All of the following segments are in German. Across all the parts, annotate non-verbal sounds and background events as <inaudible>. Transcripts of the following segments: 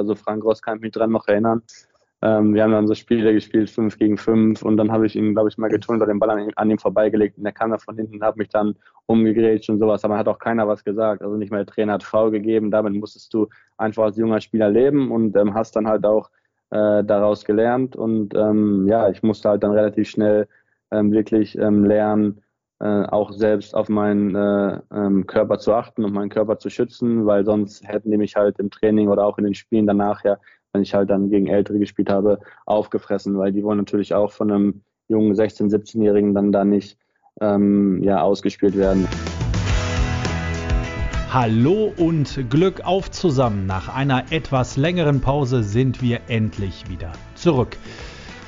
Also Frank Ross kann ich mich dran noch erinnern. Ähm, wir haben dann so Spiele gespielt, 5 gegen 5 und dann habe ich ihn, glaube ich, mal getunt oder den Ball an, an ihm vorbeigelegt. Und der kam da von hinten hat mich dann umgegrätscht und sowas, aber hat auch keiner was gesagt. Also nicht mal der Trainer hat faul gegeben, damit musstest du einfach als junger Spieler leben und ähm, hast dann halt auch äh, daraus gelernt. Und ähm, ja, ich musste halt dann relativ schnell ähm, wirklich ähm, lernen, äh, auch selbst auf meinen äh, ähm, Körper zu achten und meinen Körper zu schützen, weil sonst hätten die mich halt im Training oder auch in den Spielen danach ja, wenn ich halt dann gegen Ältere gespielt habe, aufgefressen, weil die wollen natürlich auch von einem jungen 16-, 17-Jährigen dann da nicht ähm, ja, ausgespielt werden. Hallo und Glück auf zusammen. Nach einer etwas längeren Pause sind wir endlich wieder zurück.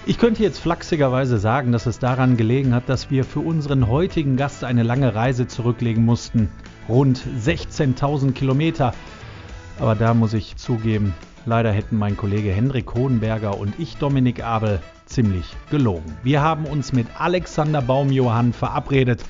Ich könnte jetzt flachsigerweise sagen, dass es daran gelegen hat, dass wir für unseren heutigen Gast eine lange Reise zurücklegen mussten. Rund 16.000 Kilometer. Aber da muss ich zugeben, leider hätten mein Kollege Hendrik Hohenberger und ich, Dominik Abel, ziemlich gelogen. Wir haben uns mit Alexander Baumjohann verabredet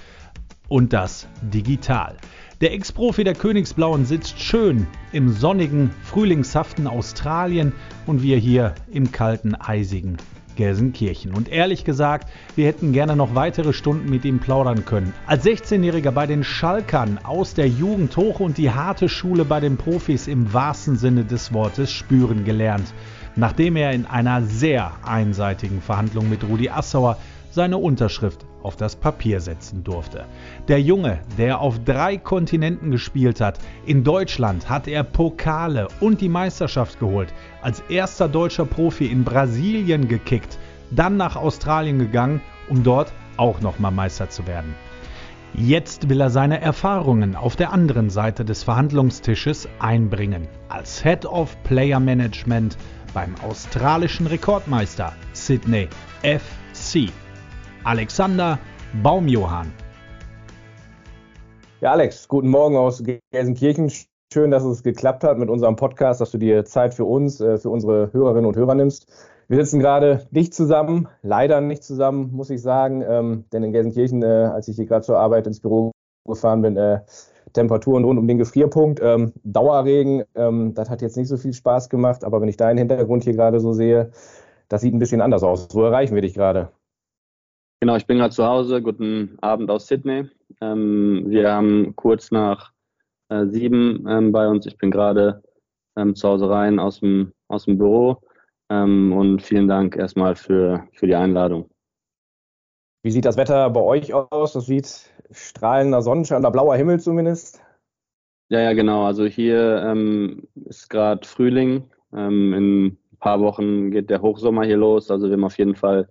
und das digital. Der Ex-Profi der Königsblauen sitzt schön im sonnigen, frühlingshaften Australien und wir hier im kalten, eisigen Gelsenkirchen. Und ehrlich gesagt, wir hätten gerne noch weitere Stunden mit ihm plaudern können. Als 16-Jähriger bei den Schalkern aus der Jugend hoch und die harte Schule bei den Profis im wahrsten Sinne des Wortes spüren gelernt. Nachdem er in einer sehr einseitigen Verhandlung mit Rudi Assauer seine Unterschrift auf das Papier setzen durfte. Der Junge, der auf drei Kontinenten gespielt hat, in Deutschland hat er Pokale und die Meisterschaft geholt, als erster deutscher Profi in Brasilien gekickt, dann nach Australien gegangen, um dort auch nochmal Meister zu werden. Jetzt will er seine Erfahrungen auf der anderen Seite des Verhandlungstisches einbringen, als Head of Player Management beim australischen Rekordmeister Sydney FC. Alexander Baumjohann. Ja, Alex, guten Morgen aus Gelsenkirchen. Schön, dass es geklappt hat mit unserem Podcast, dass du dir Zeit für uns, äh, für unsere Hörerinnen und Hörer nimmst. Wir sitzen gerade nicht zusammen, leider nicht zusammen, muss ich sagen, ähm, denn in Gelsenkirchen, äh, als ich hier gerade zur Arbeit ins Büro gefahren bin, äh, Temperaturen rund um den Gefrierpunkt, ähm, Dauerregen, ähm, das hat jetzt nicht so viel Spaß gemacht, aber wenn ich deinen Hintergrund hier gerade so sehe, das sieht ein bisschen anders aus. Wo erreichen wir dich gerade? Genau, ich bin gerade zu Hause. Guten Abend aus Sydney. Ähm, wir haben kurz nach äh, sieben ähm, bei uns. Ich bin gerade ähm, zu Hause rein aus dem, aus dem Büro. Ähm, und vielen Dank erstmal für, für die Einladung. Wie sieht das Wetter bei euch aus? Das sieht strahlender Sonnenschein oder blauer Himmel zumindest. Ja, ja, genau. Also hier ähm, ist gerade Frühling. Ähm, in ein paar Wochen geht der Hochsommer hier los. Also wir haben auf jeden Fall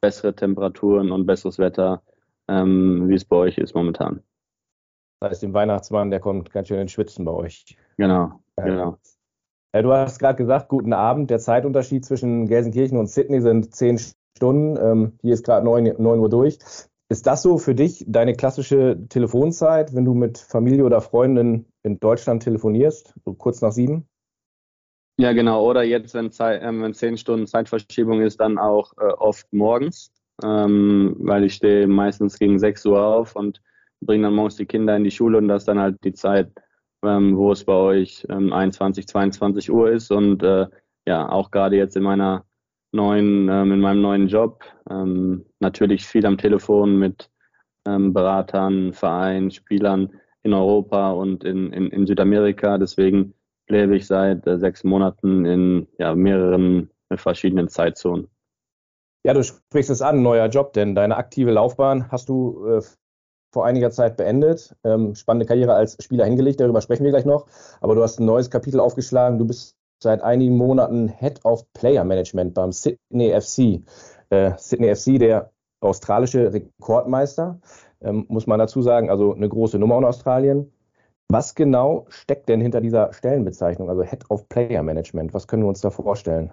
bessere Temperaturen und besseres Wetter, ähm, wie es bei euch ist momentan. Das heißt, dem Weihnachtsmann, der kommt ganz schön ins Schwitzen bei euch. Genau, ja. genau. Ja, du hast gerade gesagt, guten Abend. Der Zeitunterschied zwischen Gelsenkirchen und Sydney sind zehn Stunden. Ähm, hier ist gerade neun, neun Uhr durch. Ist das so für dich deine klassische Telefonzeit, wenn du mit Familie oder Freunden in Deutschland telefonierst, so kurz nach sieben? Ja, genau. Oder jetzt, wenn, Zeit, äh, wenn 10 Stunden Zeitverschiebung ist, dann auch äh, oft morgens, ähm, weil ich stehe meistens gegen 6 Uhr auf und bringe dann morgens die Kinder in die Schule und das ist dann halt die Zeit, ähm, wo es bei euch ähm, 21, 22 Uhr ist und äh, ja, auch gerade jetzt in meiner neuen, ähm, in meinem neuen Job, ähm, natürlich viel am Telefon mit ähm, Beratern, Vereinen, Spielern in Europa und in, in, in Südamerika. Deswegen lebe ich seit äh, sechs Monaten in ja, mehreren äh, verschiedenen Zeitzonen. Ja, du sprichst es an, neuer Job, denn deine aktive Laufbahn hast du äh, vor einiger Zeit beendet. Ähm, spannende Karriere als Spieler hingelegt, darüber sprechen wir gleich noch. Aber du hast ein neues Kapitel aufgeschlagen. Du bist seit einigen Monaten Head of Player Management beim Sydney FC. Äh, Sydney FC, der australische Rekordmeister, ähm, muss man dazu sagen, also eine große Nummer in Australien. Was genau steckt denn hinter dieser Stellenbezeichnung, also Head of Player Management? Was können wir uns da vorstellen?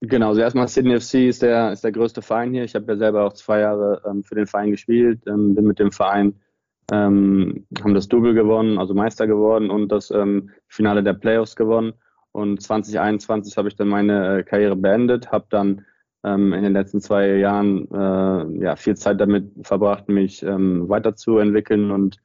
Genau, also erstmal Sydney FC ist der, ist der größte Verein hier. Ich habe ja selber auch zwei Jahre ähm, für den Verein gespielt, ähm, bin mit dem Verein, ähm, haben das Double gewonnen, also Meister geworden und das ähm, Finale der Playoffs gewonnen. Und 2021 habe ich dann meine äh, Karriere beendet, habe dann ähm, in den letzten zwei Jahren äh, ja, viel Zeit damit verbracht, mich ähm, weiterzuentwickeln und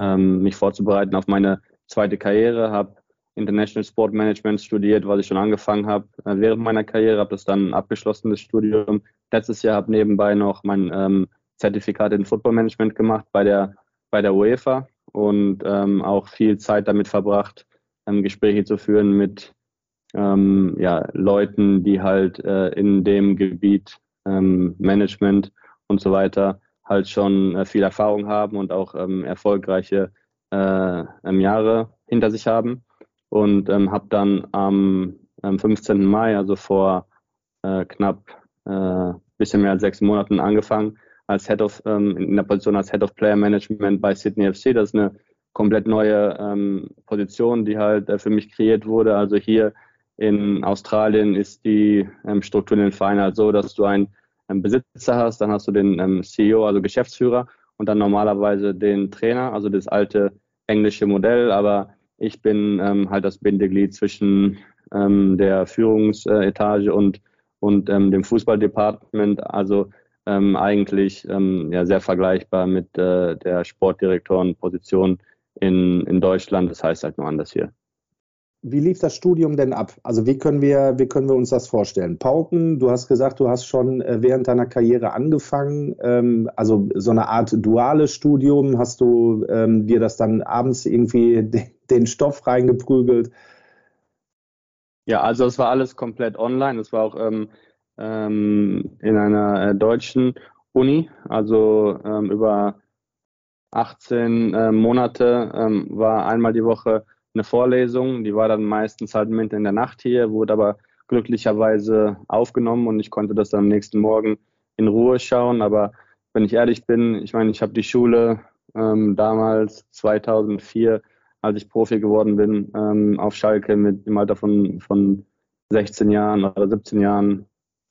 ähm, mich vorzubereiten auf meine zweite Karriere. Habe International Sport Management studiert, was ich schon angefangen habe äh, während meiner Karriere, habe das dann abgeschlossen, das Studium. Letztes Jahr habe nebenbei noch mein ähm, Zertifikat in Football Management gemacht bei der, bei der UEFA und ähm, auch viel Zeit damit verbracht, ähm, Gespräche zu führen mit ähm, ja, Leuten, die halt äh, in dem Gebiet ähm, Management und so weiter halt schon äh, viel Erfahrung haben und auch ähm, erfolgreiche äh, Jahre hinter sich haben und ähm, habe dann am, am 15. Mai, also vor äh, knapp äh, bisschen mehr als sechs Monaten angefangen als Head of ähm, in der Position als Head of Player Management bei Sydney FC. Das ist eine komplett neue ähm, Position, die halt äh, für mich kreiert wurde. Also hier in Australien ist die ähm, Struktur in den Vereinen halt so, dass du ähm, Besitzer hast, dann hast du den ähm, CEO, also Geschäftsführer und dann normalerweise den Trainer, also das alte englische Modell, aber ich bin ähm, halt das Bindeglied zwischen ähm, der Führungsetage und, und ähm, dem Fußballdepartement. Also ähm, eigentlich ähm, ja, sehr vergleichbar mit äh, der Sportdirektorenposition in, in Deutschland. Das heißt halt nur anders hier. Wie lief das Studium denn ab? Also wie können wir, wie können wir uns das vorstellen? Pauken, du hast gesagt, du hast schon äh, während deiner Karriere angefangen, ähm, also so eine Art duales Studium. Hast du ähm, dir das dann abends irgendwie <laughs> den, Stoff reingeprügelt? Ja, also es war alles komplett online. Es war auch ähm, ähm, in einer äh, deutschen Uni, also ähm, über 18 äh, Monate ähm, war einmal die Woche eine Vorlesung, die war dann meistens halt mitten in der Nacht hier, wurde aber glücklicherweise aufgenommen und ich konnte das dann am nächsten Morgen in Ruhe schauen. Aber wenn ich ehrlich bin, ich meine, ich habe die Schule ähm, damals 2004, als ich Profi geworden bin, ähm, auf Schalke mit im Alter von, von 16 Jahren oder 17 Jahren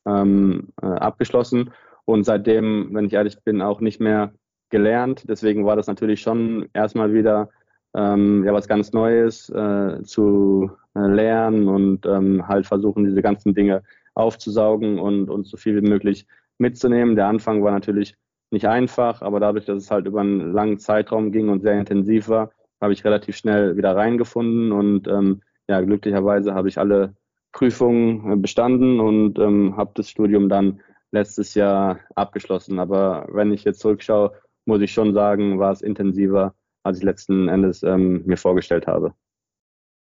ähm, äh, abgeschlossen und seitdem, wenn ich ehrlich bin, auch nicht mehr gelernt. Deswegen war das natürlich schon erstmal wieder ähm, ja was ganz Neues äh, zu äh, lernen und ähm, halt versuchen, diese ganzen Dinge aufzusaugen und, und so viel wie möglich mitzunehmen. Der Anfang war natürlich nicht einfach, aber dadurch, dass es halt über einen langen Zeitraum ging und sehr intensiv war, habe ich relativ schnell wieder reingefunden und ähm, ja, glücklicherweise habe ich alle Prüfungen äh, bestanden und ähm, habe das Studium dann letztes Jahr abgeschlossen. Aber wenn ich jetzt zurückschaue, muss ich schon sagen, war es intensiver als ich letzten Endes ähm, mir vorgestellt habe.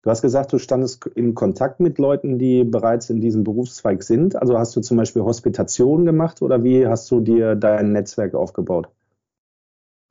Du hast gesagt, du standest in Kontakt mit Leuten, die bereits in diesem Berufszweig sind. Also hast du zum Beispiel Hospitation gemacht oder wie hast du dir dein Netzwerk aufgebaut?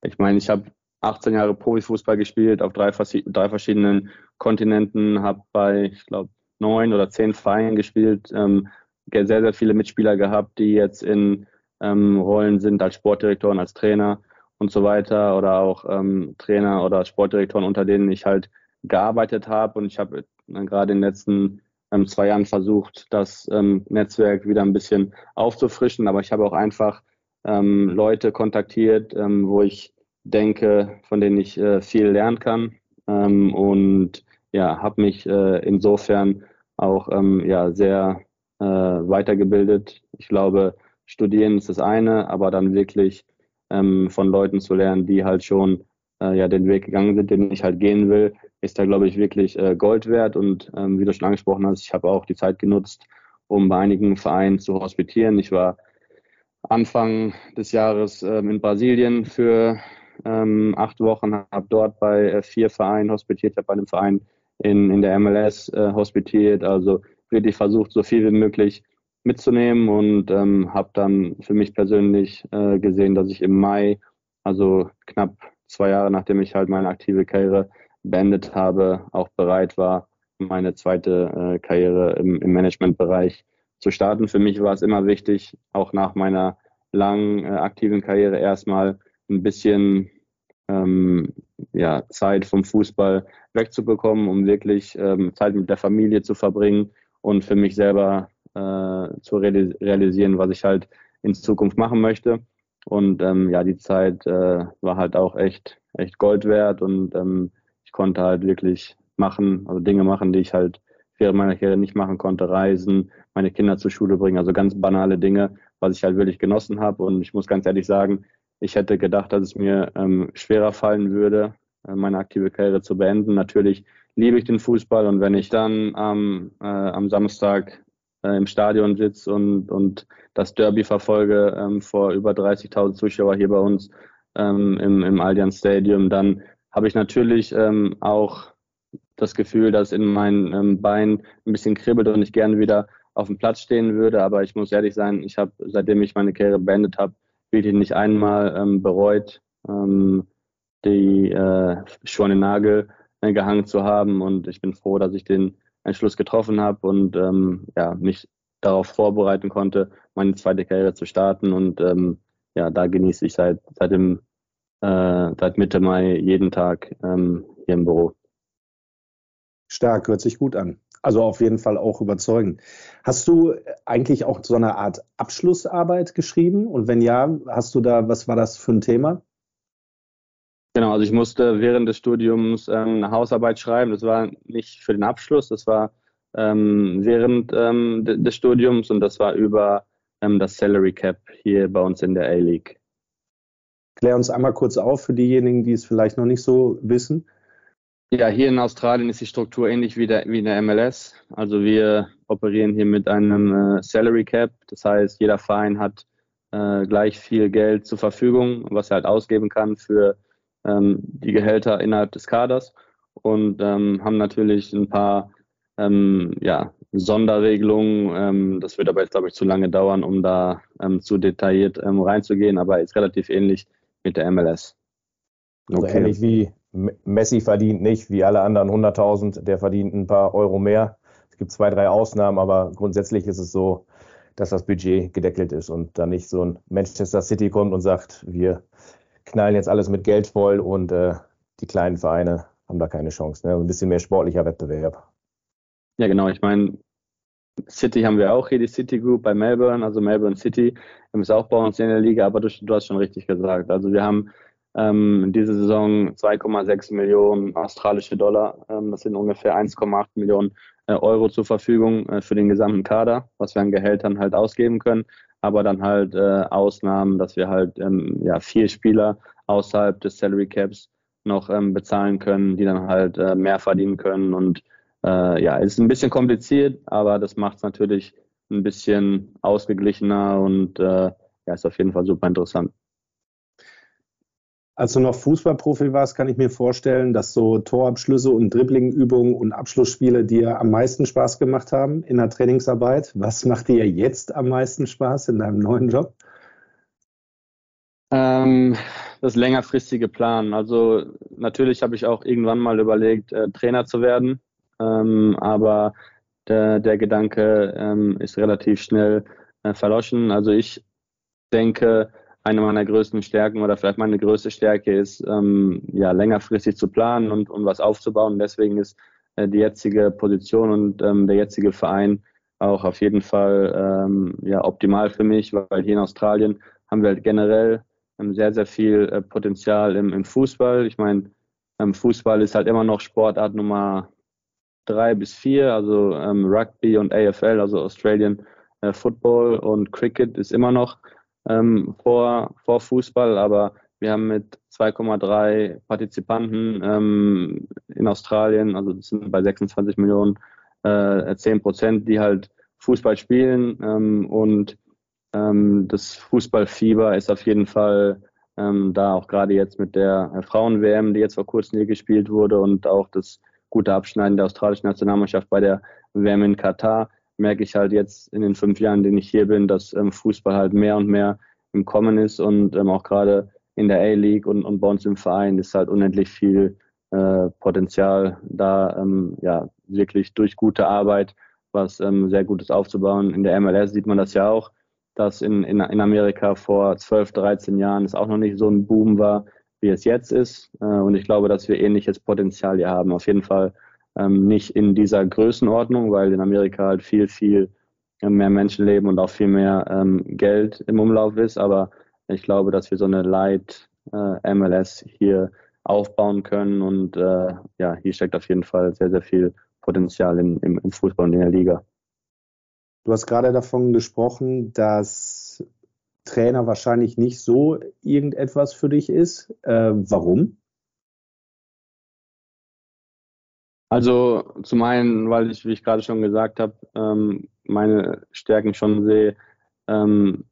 Ich meine, ich habe 18 Jahre Profifußball gespielt auf drei, drei verschiedenen Kontinenten, habe bei, ich glaube, neun oder zehn Vereinen gespielt, ähm, sehr, sehr viele Mitspieler gehabt, die jetzt in ähm, Rollen sind als Sportdirektor als Trainer und so weiter oder auch ähm, Trainer oder Sportdirektoren, unter denen ich halt gearbeitet habe. Und ich habe äh, gerade in den letzten ähm, zwei Jahren versucht, das ähm, Netzwerk wieder ein bisschen aufzufrischen. Aber ich habe auch einfach ähm, Leute kontaktiert, ähm, wo ich denke, von denen ich äh, viel lernen kann. Ähm, und ja, habe mich äh, insofern auch ähm, ja, sehr äh, weitergebildet. Ich glaube, studieren ist das eine, aber dann wirklich ähm, von Leuten zu lernen, die halt schon äh, ja den Weg gegangen sind, den ich halt gehen will, ist da, glaube ich, wirklich äh, Gold wert. Und ähm, wie du schon angesprochen hast, ich habe auch die Zeit genutzt, um bei einigen Vereinen zu hospitieren. Ich war Anfang des Jahres ähm, in Brasilien für ähm, acht Wochen, habe dort bei äh, vier Vereinen hospitiert, habe bei einem Verein in, in der MLS äh, hospitiert, also wirklich versucht, so viel wie möglich mitzunehmen und ähm, habe dann für mich persönlich äh, gesehen, dass ich im Mai, also knapp zwei Jahre nachdem ich halt meine aktive Karriere beendet habe, auch bereit war, meine zweite äh, Karriere im, im Managementbereich zu starten. Für mich war es immer wichtig, auch nach meiner langen äh, aktiven Karriere erstmal ein bisschen ähm, ja, Zeit vom Fußball wegzubekommen, um wirklich ähm, Zeit mit der Familie zu verbringen und für mich selber äh, zu realisieren, was ich halt in Zukunft machen möchte. Und ähm, ja, die Zeit äh, war halt auch echt, echt Gold wert und ähm, ich konnte halt wirklich machen, also Dinge machen, die ich halt während meiner Karriere nicht machen konnte, reisen, meine Kinder zur Schule bringen, also ganz banale Dinge, was ich halt wirklich genossen habe. Und ich muss ganz ehrlich sagen, ich hätte gedacht, dass es mir ähm, schwerer fallen würde, äh, meine aktive Karriere zu beenden. Natürlich liebe ich den Fußball und wenn ich dann ähm, äh, am Samstag äh, im Stadion sitze und, und das Derby verfolge ähm, vor über 30.000 Zuschauer hier bei uns ähm, im, im Allianz Stadium, dann habe ich natürlich ähm, auch das Gefühl, dass in meinen ähm, Beinen ein bisschen kribbelt und ich gerne wieder auf dem Platz stehen würde. Aber ich muss ehrlich sein, ich habe, seitdem ich meine Karriere beendet habe, wirklich nicht einmal ähm, bereut, ähm, die äh, Schuhe den Nagel äh, gehangen zu haben. Und ich bin froh, dass ich den Entschluss getroffen habe und ähm, ja, mich darauf vorbereiten konnte, meine zweite Karriere zu starten. Und ähm, ja, da genieße ich seit, seit, dem, äh, seit Mitte Mai jeden Tag ähm, hier im Büro. Stark, hört sich gut an. Also auf jeden Fall auch überzeugend. Hast du eigentlich auch so eine Art Abschlussarbeit geschrieben? Und wenn ja, hast du da, was war das für ein Thema? Genau, also ich musste während des Studiums ähm, eine Hausarbeit schreiben. Das war nicht für den Abschluss, das war ähm, während ähm, des Studiums und das war über ähm, das Salary Cap hier bei uns in der A-League. Klär uns einmal kurz auf für diejenigen, die es vielleicht noch nicht so wissen. Ja, hier in Australien ist die Struktur ähnlich wie, der, wie in der MLS. Also wir operieren hier mit einem äh, Salary Cap. Das heißt, jeder Verein hat äh, gleich viel Geld zur Verfügung, was er halt ausgeben kann für ähm, die Gehälter innerhalb des Kaders und ähm, haben natürlich ein paar ähm, ja, Sonderregelungen. Ähm, das wird aber jetzt, glaube ich, zu lange dauern, um da ähm, zu detailliert reinzugehen, aber ist relativ ähnlich mit der MLS. Also okay. ähnlich wie Messi verdient nicht wie alle anderen 100.000, der verdient ein paar Euro mehr. Es gibt zwei, drei Ausnahmen, aber grundsätzlich ist es so, dass das Budget gedeckelt ist und dann nicht so ein Manchester City kommt und sagt, wir knallen jetzt alles mit Geld voll und äh, die kleinen Vereine haben da keine Chance. Ne? Ein bisschen mehr sportlicher Wettbewerb. Ja, genau. Ich meine, City haben wir auch hier, die City Group bei Melbourne, also Melbourne City, ist auch bei uns in der Liga, aber du, du hast schon richtig gesagt. Also wir haben ähm, diese Saison 2,6 Millionen australische Dollar. Ähm, das sind ungefähr 1,8 Millionen äh, Euro zur Verfügung äh, für den gesamten Kader, was wir an Gehältern halt ausgeben können. Aber dann halt äh, Ausnahmen, dass wir halt ähm, ja, vier Spieler außerhalb des Salary Caps noch ähm, bezahlen können, die dann halt äh, mehr verdienen können. Und äh, ja, es ist ein bisschen kompliziert, aber das macht es natürlich ein bisschen ausgeglichener und äh, ja, ist auf jeden Fall super interessant. Als du noch Fußballprofi warst, kann ich mir vorstellen, dass so Torabschlüsse und Dribblingübungen und Abschlussspiele dir am meisten Spaß gemacht haben in der Trainingsarbeit. Was macht dir jetzt am meisten Spaß in deinem neuen Job? Ähm, das längerfristige Planen. Also natürlich habe ich auch irgendwann mal überlegt, äh, Trainer zu werden, ähm, aber der, der Gedanke ähm, ist relativ schnell äh, verloschen. Also ich denke, eine meiner größten Stärken oder vielleicht meine größte Stärke ist, ähm, ja, längerfristig zu planen und, und was aufzubauen. Deswegen ist äh, die jetzige Position und ähm, der jetzige Verein auch auf jeden Fall ähm, ja, optimal für mich, weil hier in Australien haben wir halt generell ähm, sehr, sehr viel äh, Potenzial im, im Fußball. Ich meine, ähm, Fußball ist halt immer noch Sportart Nummer drei bis vier, also ähm, Rugby und AFL, also Australian äh, Football und Cricket ist immer noch ähm, vor, vor Fußball, aber wir haben mit 2,3 Partizipanten ähm, in Australien, also das sind bei 26 Millionen, äh, 10 Prozent, die halt Fußball spielen ähm, und ähm, das Fußballfieber ist auf jeden Fall ähm, da auch gerade jetzt mit der Frauen-WM, die jetzt vor kurzem hier gespielt wurde und auch das gute Abschneiden der australischen Nationalmannschaft bei der WM in Katar merke ich halt jetzt in den fünf Jahren, in denen ich hier bin, dass ähm, Fußball halt mehr und mehr im Kommen ist und ähm, auch gerade in der A-League und, und bei uns im Verein ist halt unendlich viel äh, Potenzial da, ähm, ja, wirklich durch gute Arbeit was ähm, sehr Gutes aufzubauen. In der MLS sieht man das ja auch, dass in, in, in Amerika vor 12, 13 Jahren es auch noch nicht so ein Boom war, wie es jetzt ist. Äh, und ich glaube, dass wir ähnliches Potenzial hier haben. Auf jeden Fall ähm, nicht in dieser Größenordnung, weil in Amerika halt viel, viel mehr Menschen leben und auch viel mehr ähm, Geld im Umlauf ist. Aber ich glaube, dass wir so eine Light äh, MLS hier aufbauen können und äh, ja, hier steckt auf jeden Fall sehr, sehr viel Potenzial in, im, im Fußball und in der Liga. Du hast gerade davon gesprochen, dass Trainer wahrscheinlich nicht so irgendetwas für dich ist. Äh, warum? Also zum einen, weil ich, wie ich gerade schon gesagt habe, ähm, meine Stärken schon sehe, ähm,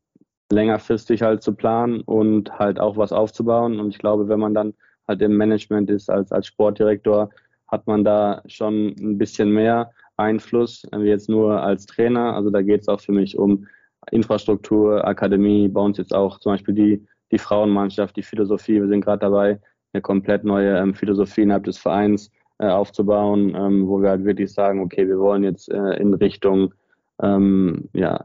längerfristig halt zu planen und halt auch was aufzubauen. Und ich glaube, wenn man dann halt im Management ist als, als Sportdirektor, hat man da schon ein bisschen mehr Einfluss, wie jetzt nur als Trainer. Also da geht es auch für mich um Infrastruktur, Akademie, bei uns jetzt auch zum Beispiel die, die Frauenmannschaft, die Philosophie. Wir sind gerade dabei, eine komplett neue ähm, Philosophie innerhalb des Vereins äh, aufzubauen, ähm, wo wir halt wirklich sagen, okay, wir wollen jetzt äh, in Richtung ähm, ja,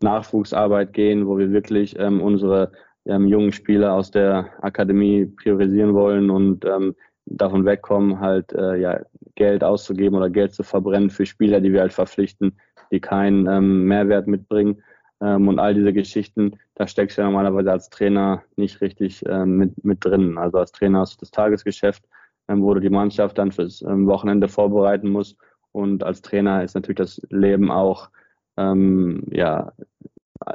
Nachwuchsarbeit gehen, wo wir wirklich ähm, unsere ähm, jungen Spieler aus der Akademie priorisieren wollen und ähm, davon wegkommen, halt äh, ja, Geld auszugeben oder Geld zu verbrennen für Spieler, die wir halt verpflichten, die keinen ähm, Mehrwert mitbringen. Und all diese Geschichten, da steckst du ja normalerweise als Trainer nicht richtig mit, mit drin. Also als Trainer hast du das Tagesgeschäft, ähm, wo du die Mannschaft dann fürs ähm, Wochenende vorbereiten musst. Und als Trainer ist natürlich das Leben auch ähm, ja, <laughs>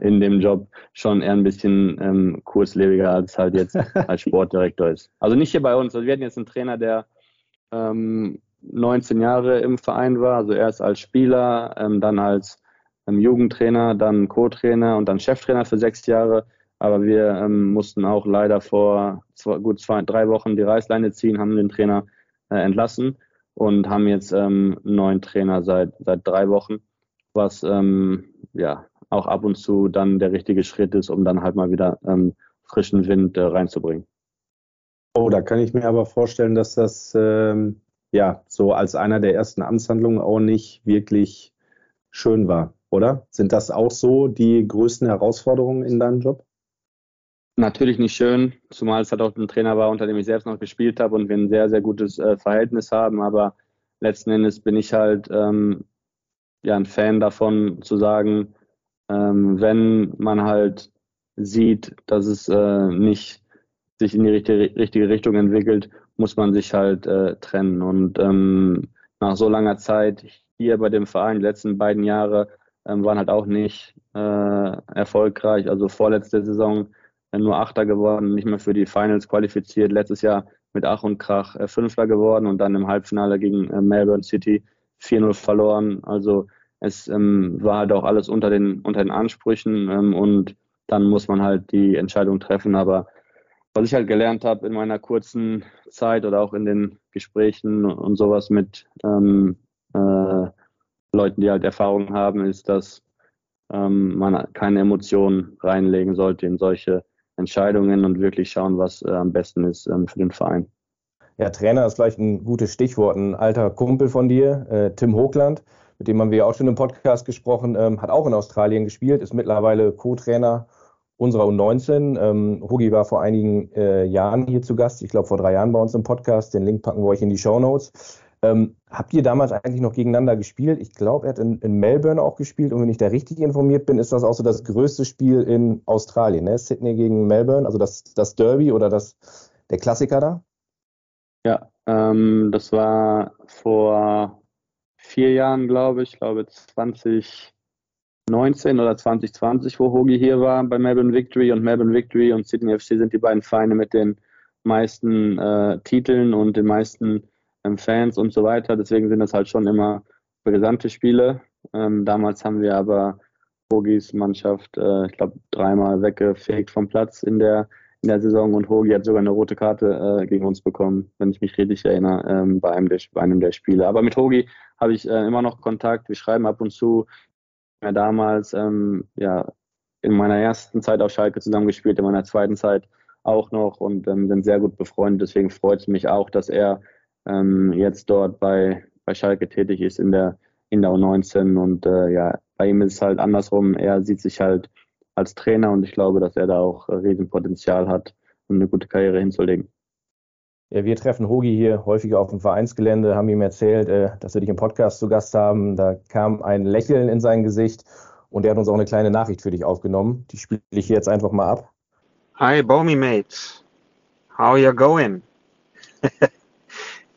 in dem Job schon eher ein bisschen ähm, kurzlebiger als halt jetzt <laughs> als Sportdirektor ist. Also nicht hier bei uns. Also wir hatten jetzt einen Trainer, der ähm, 19 Jahre im Verein war, also erst als Spieler, ähm, dann als ähm, Jugendtrainer, dann Co-Trainer und dann Cheftrainer für sechs Jahre. Aber wir ähm, mussten auch leider vor zwei, gut zwei, drei Wochen die Reißleine ziehen, haben den Trainer äh, entlassen und haben jetzt ähm, einen neuen Trainer seit, seit drei Wochen, was ähm, ja auch ab und zu dann der richtige Schritt ist, um dann halt mal wieder ähm, frischen Wind äh, reinzubringen. Oh, da kann ich mir aber vorstellen, dass das ähm, ja so als einer der ersten Amtshandlungen auch nicht wirklich schön war, oder? Sind das auch so die größten Herausforderungen in deinem Job? Natürlich nicht schön, zumal es halt auch ein Trainer war, unter dem ich selbst noch gespielt habe und wir ein sehr, sehr gutes äh, Verhältnis haben. Aber letzten Endes bin ich halt ähm, ja ein Fan davon zu sagen, ähm, wenn man halt sieht, dass es äh, nicht sich in die richtige, richtige Richtung entwickelt, muss man sich halt äh, trennen. Und ähm, nach so langer Zeit hier bei dem Verein, die letzten beiden Jahre, ähm, waren halt auch nicht äh, erfolgreich. Also vorletzte Saison nur Achter geworden, nicht mehr für die Finals qualifiziert. Letztes Jahr mit Ach und Krach äh, Fünfter geworden und dann im Halbfinale gegen äh, Melbourne City 4-0 verloren. Also es ähm, war halt auch alles unter den, unter den Ansprüchen ähm, und dann muss man halt die Entscheidung treffen. Aber was ich halt gelernt habe in meiner kurzen Zeit oder auch in den Gesprächen und sowas mit ähm, äh, Leuten, die halt Erfahrung haben, ist, dass ähm, man keine Emotionen reinlegen sollte in solche Entscheidungen und wirklich schauen, was äh, am besten ist ähm, für den Verein. Ja, Trainer ist vielleicht ein gutes Stichwort. Ein alter Kumpel von dir, äh, Tim Hochland, mit dem haben wir auch schon im Podcast gesprochen, ähm, hat auch in Australien gespielt, ist mittlerweile Co-Trainer unserer U19. Ähm, Hugi war vor einigen äh, Jahren hier zu Gast, ich glaube vor drei Jahren bei uns im Podcast. Den Link packen wir euch in die Show Notes. Ähm, habt ihr damals eigentlich noch gegeneinander gespielt? Ich glaube, er hat in, in, Melbourne auch gespielt. Und wenn ich da richtig informiert bin, ist das auch so das größte Spiel in Australien, ne? Sydney gegen Melbourne, also das, das Derby oder das, der Klassiker da? Ja, ähm, das war vor vier Jahren, glaube ich, glaube 2019 oder 2020, wo Hogi hier war bei Melbourne Victory und Melbourne Victory und Sydney FC sind die beiden Vereine mit den meisten äh, Titeln und den meisten Fans und so weiter. Deswegen sind das halt schon immer brisante Spiele. Ähm, damals haben wir aber Hogis Mannschaft, äh, ich glaube, dreimal weggefegt vom Platz in der in der Saison und Hogi hat sogar eine rote Karte äh, gegen uns bekommen, wenn ich mich richtig erinnere, ähm, bei, einem der, bei einem der Spiele. Aber mit Hogi habe ich äh, immer noch Kontakt. Wir schreiben ab und zu. Ja, damals, ähm, ja, in meiner ersten Zeit auf Schalke zusammengespielt, in meiner zweiten Zeit auch noch und ähm, sind sehr gut befreundet. Deswegen freut es mich auch, dass er ähm, jetzt dort bei, bei Schalke tätig ist in der, in der U19 und äh, ja, bei ihm ist es halt andersrum. Er sieht sich halt als Trainer und ich glaube, dass er da auch Riesenpotenzial hat, um eine gute Karriere hinzulegen. Ja, wir treffen Hogi hier häufiger auf dem Vereinsgelände, haben ihm erzählt, äh, dass wir dich im Podcast zu Gast haben. Da kam ein Lächeln in sein Gesicht und er hat uns auch eine kleine Nachricht für dich aufgenommen. Die spiele ich jetzt einfach mal ab. Hi, Bomi Mates. How you going? <laughs>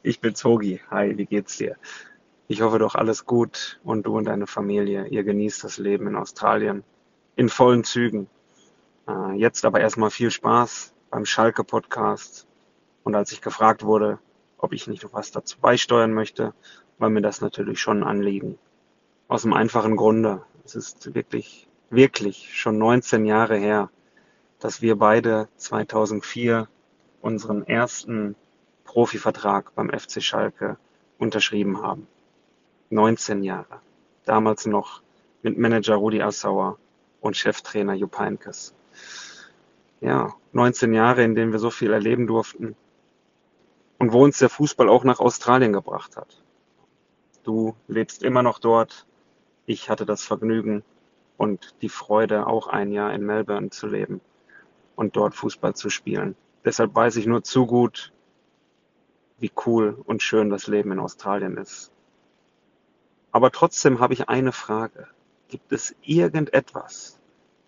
ich bin's Hogi. Hi, wie geht's dir? Ich hoffe doch alles gut und du und deine Familie. Ihr genießt das Leben in Australien in vollen Zügen. Äh, jetzt aber erstmal viel Spaß beim Schalke Podcast und als ich gefragt wurde, ob ich nicht noch was dazu beisteuern möchte, weil mir das natürlich schon Anliegen. Aus dem einfachen Grunde. Es ist wirklich, wirklich schon 19 Jahre her, dass wir beide 2004 unseren ersten Profivertrag beim FC Schalke unterschrieben haben. 19 Jahre. Damals noch mit Manager Rudi Assauer und Cheftrainer Jupp Heynckes. Ja, 19 Jahre, in denen wir so viel erleben durften und wo uns der Fußball auch nach Australien gebracht hat. Du lebst immer noch dort. Ich hatte das Vergnügen und die Freude, auch ein Jahr in Melbourne zu leben und dort Fußball zu spielen. Deshalb weiß ich nur zu gut, wie cool und schön das Leben in Australien ist. Aber trotzdem habe ich eine Frage. Gibt es irgendetwas,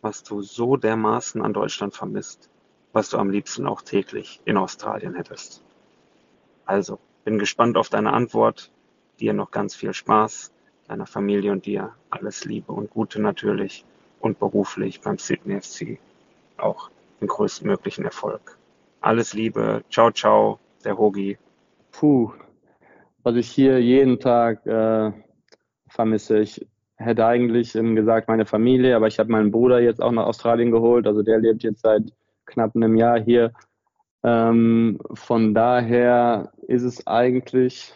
was du so dermaßen an Deutschland vermisst, was du am liebsten auch täglich in Australien hättest? Also, bin gespannt auf deine Antwort. Dir noch ganz viel Spaß, deiner Familie und dir alles Liebe und Gute natürlich und beruflich beim Sydney FC auch den größtmöglichen Erfolg. Alles Liebe, ciao, ciao, der Hogi. Puh, was ich hier jeden Tag äh, vermisse. Ich hätte eigentlich ähm, gesagt meine Familie, aber ich habe meinen Bruder jetzt auch nach Australien geholt. Also der lebt jetzt seit knapp einem Jahr hier. Ähm, von daher ist es eigentlich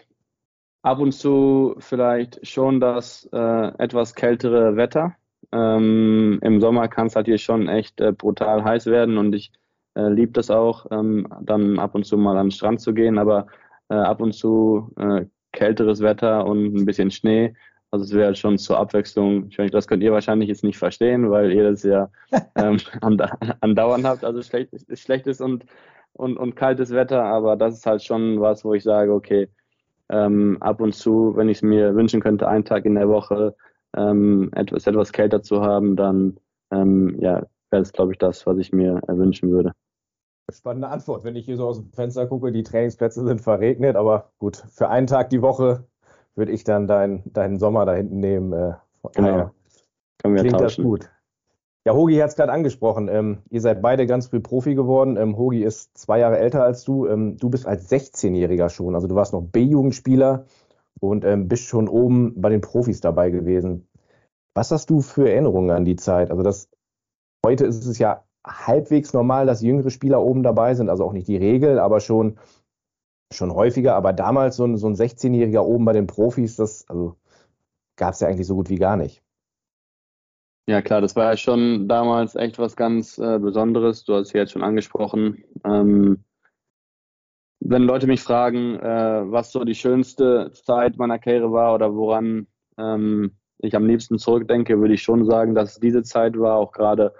ab und zu vielleicht schon das äh, etwas kältere Wetter. Ähm, Im Sommer kann es halt hier schon echt äh, brutal heiß werden und ich äh, liebe das auch, ähm, dann ab und zu mal an den Strand zu gehen, aber äh, ab und zu äh, kälteres Wetter und ein bisschen Schnee. Also es wäre schon zur Abwechslung, ich meine, das könnt ihr wahrscheinlich jetzt nicht verstehen, weil ihr das ja <laughs> ähm, andauernd habt, also schlecht, schlechtes und, und, und kaltes Wetter, aber das ist halt schon was, wo ich sage, okay, ähm, ab und zu, wenn ich es mir wünschen könnte, einen Tag in der Woche ähm, etwas, etwas kälter zu haben, dann ähm, ja, wäre es, glaube ich, das, was ich mir wünschen würde. Spannende Antwort, wenn ich hier so aus dem Fenster gucke, die Trainingsplätze sind verregnet, aber gut, für einen Tag die Woche würde ich dann deinen dein Sommer da hinten nehmen. Äh, genau. Können wir Klingt tauschen. das gut. Ja, Hogi hat es gerade angesprochen. Ähm, ihr seid beide ganz früh Profi geworden. Ähm, Hogi ist zwei Jahre älter als du. Ähm, du bist als 16-Jähriger schon. Also du warst noch B-Jugendspieler und ähm, bist schon oben bei den Profis dabei gewesen. Was hast du für Erinnerungen an die Zeit? Also das heute ist es ja halbwegs normal, dass jüngere Spieler oben dabei sind. Also auch nicht die Regel, aber schon schon häufiger, aber damals so ein, so ein 16-Jähriger oben bei den Profis, das also, gab es ja eigentlich so gut wie gar nicht. Ja klar, das war ja schon damals echt was ganz äh, Besonderes. Du hast es jetzt schon angesprochen. Ähm, wenn Leute mich fragen, äh, was so die schönste Zeit meiner Karriere war oder woran ähm, ich am liebsten zurückdenke, würde ich schon sagen, dass diese Zeit war, auch gerade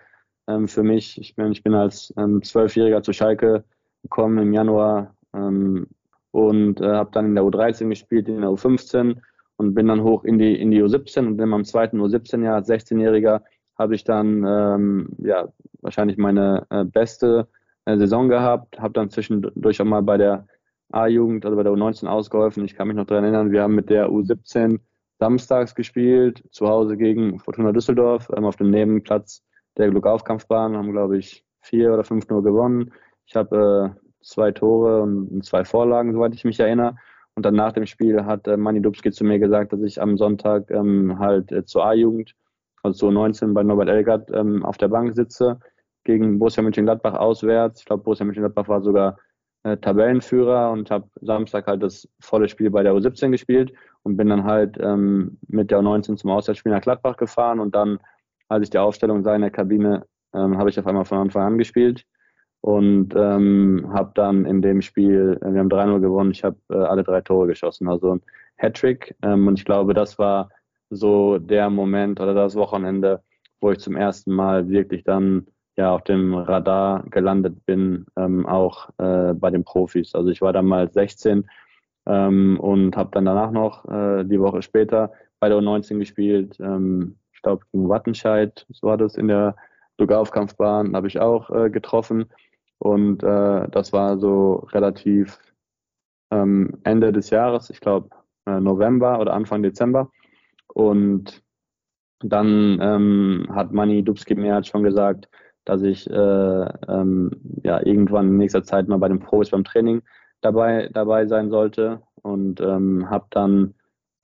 ähm, für mich. Ich bin, ich bin als ähm, Zwölfjähriger zu Schalke gekommen im Januar ähm, und äh, habe dann in der U13 gespielt, in der U15 und bin dann hoch in die, in die U17 und in meinem zweiten U17-Jahr als 16-Jähriger habe ich dann ähm, ja, wahrscheinlich meine äh, beste äh, Saison gehabt, habe dann zwischendurch auch mal bei der A-Jugend, also bei der U19 ausgeholfen. Ich kann mich noch daran erinnern, wir haben mit der U17 samstags gespielt, zu Hause gegen Fortuna Düsseldorf, ähm, auf dem Nebenplatz der Glückaufkampfbahn, haben, glaube ich, vier oder fünf nur gewonnen. Ich habe äh, zwei Tore und zwei Vorlagen, soweit ich mich erinnere. Und dann nach dem Spiel hat äh, Manny Dubski zu mir gesagt, dass ich am Sonntag ähm, halt äh, zur A-Jugend, also zur 19 bei Norbert Elgert, ähm, auf der Bank sitze, gegen Borussia Mönchengladbach auswärts. Ich glaube, Borussia Mönchengladbach war sogar äh, Tabellenführer und habe Samstag halt das volle Spiel bei der U17 gespielt und bin dann halt ähm, mit der U19 zum Auswärtsspiel nach Gladbach gefahren und dann, als ich die Aufstellung sah in der Kabine, ähm, habe ich auf einmal von Anfang an gespielt und ähm, habe dann in dem Spiel, äh, wir haben 3-0 gewonnen, ich habe äh, alle drei Tore geschossen, also ein Hattrick. Ähm, und ich glaube, das war so der Moment oder das Wochenende, wo ich zum ersten Mal wirklich dann ja auf dem Radar gelandet bin, ähm, auch äh, bei den Profis. Also ich war damals 16 ähm, und habe dann danach noch äh, die Woche später bei der U19 gespielt. Ähm, glaube gegen Wattenscheid, so war das in der Lugaufkampfbahn, habe ich auch äh, getroffen. Und äh, das war so relativ ähm, Ende des Jahres, ich glaube äh, November oder Anfang Dezember. Und dann ähm, hat Manny Dubski mir halt schon gesagt, dass ich äh, ähm, ja irgendwann in nächster Zeit mal bei den Profis beim Training dabei, dabei sein sollte und ähm, habe dann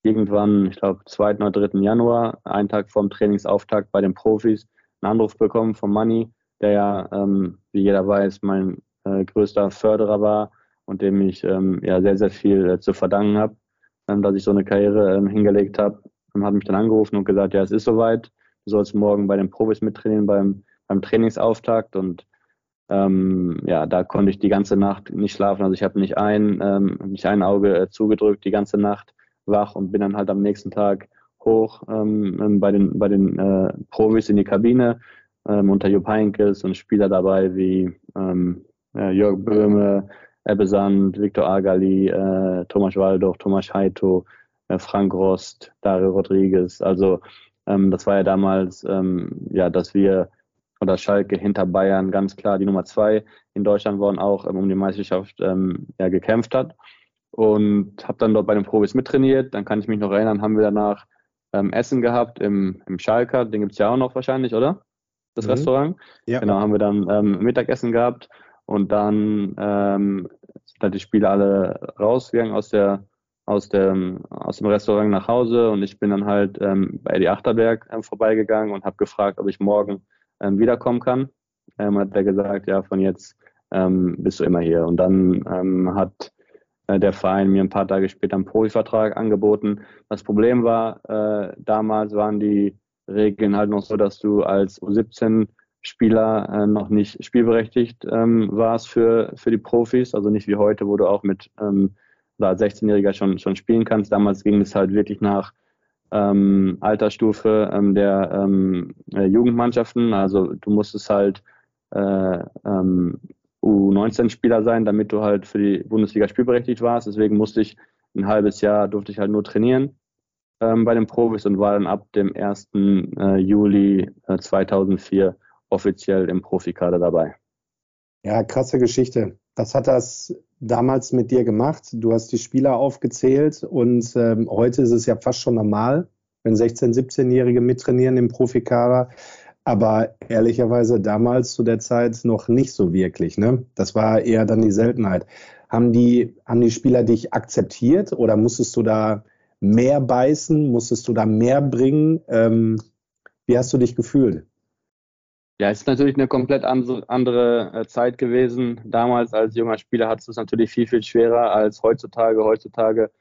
irgendwann, ich glaube, 2. oder 3. Januar, einen Tag vorm Trainingsauftakt bei den Profis, einen Anruf bekommen von Manny, der ja, ähm, wie jeder weiß, mein äh, größter Förderer war und dem ich ähm, ja sehr, sehr viel äh, zu verdanken habe, ähm, dass ich so eine Karriere ähm, hingelegt habe. Ähm, hat mich dann angerufen und gesagt, ja, es ist soweit, du sollst morgen bei den Profis mittrainieren beim, beim Trainingsauftakt und ähm, ja, da konnte ich die ganze Nacht nicht schlafen. Also ich habe nicht ein, nicht ein Auge äh, zugedrückt die ganze Nacht wach und bin dann halt am nächsten Tag hoch ähm, ähm bei den, bei den äh, Profis in die Kabine ähm, unter Jupp Heynckes und Spieler dabei wie ähm, äh, Jörg Böhme, Ebbe Sand, Viktor Agali, äh, Thomas Waldorf, Thomas Heito, äh, Frank Rost, Dario Rodriguez. Also ähm, das war ja damals, ähm, ja, dass wir oder Schalke hinter Bayern ganz klar die Nummer zwei in Deutschland waren, auch um die Meisterschaft ja, gekämpft hat. Und habe dann dort bei den Profis mittrainiert. Dann kann ich mich noch erinnern, haben wir danach ähm, Essen gehabt im, im Schalker. Den gibt's ja auch noch wahrscheinlich, oder? Das mhm. Restaurant. Ja. Genau, haben wir dann ähm, Mittagessen gehabt. Und dann ähm, sind halt die Spieler alle rausgegangen aus der aus dem, aus dem Restaurant nach Hause und ich bin dann halt ähm, bei Eddie Achterberg ähm, vorbeigegangen und habe gefragt, ob ich morgen ähm, wiederkommen kann. Ähm, hat er gesagt, ja, von jetzt bist du immer hier. Und dann hat der Verein mir ein paar Tage später einen Profivertrag angeboten. Das Problem war, äh, damals waren die Regeln halt noch so, dass du als U17-Spieler äh, noch nicht spielberechtigt ähm, warst für, für die Profis, also nicht wie heute, wo du auch mit ähm, als 16-Jähriger schon, schon spielen kannst. Damals ging es halt wirklich nach ähm, Altersstufe ähm, der ähm, äh, Jugendmannschaften. Also du musstest halt äh, ähm, U19-Spieler sein, damit du halt für die Bundesliga spielberechtigt warst. Deswegen musste ich ein halbes Jahr, durfte ich halt nur trainieren ähm, bei den Profis und war dann ab dem 1. Äh, Juli äh, 2004 offiziell im Profikader dabei. Ja, krasse Geschichte. Was hat das damals mit dir gemacht? Du hast die Spieler aufgezählt und ähm, heute ist es ja fast schon normal, wenn 16-, 17-Jährige mittrainieren im Profikader. Aber ehrlicherweise damals zu der Zeit noch nicht so wirklich. Ne? Das war eher dann die Seltenheit. Haben die, haben die Spieler dich akzeptiert oder musstest du da mehr beißen? Musstest du da mehr bringen? Ähm, wie hast du dich gefühlt? Ja, es ist natürlich eine komplett andere äh, Zeit gewesen. Damals als junger Spieler hattest du es natürlich viel, viel schwerer als heutzutage. Heutzutage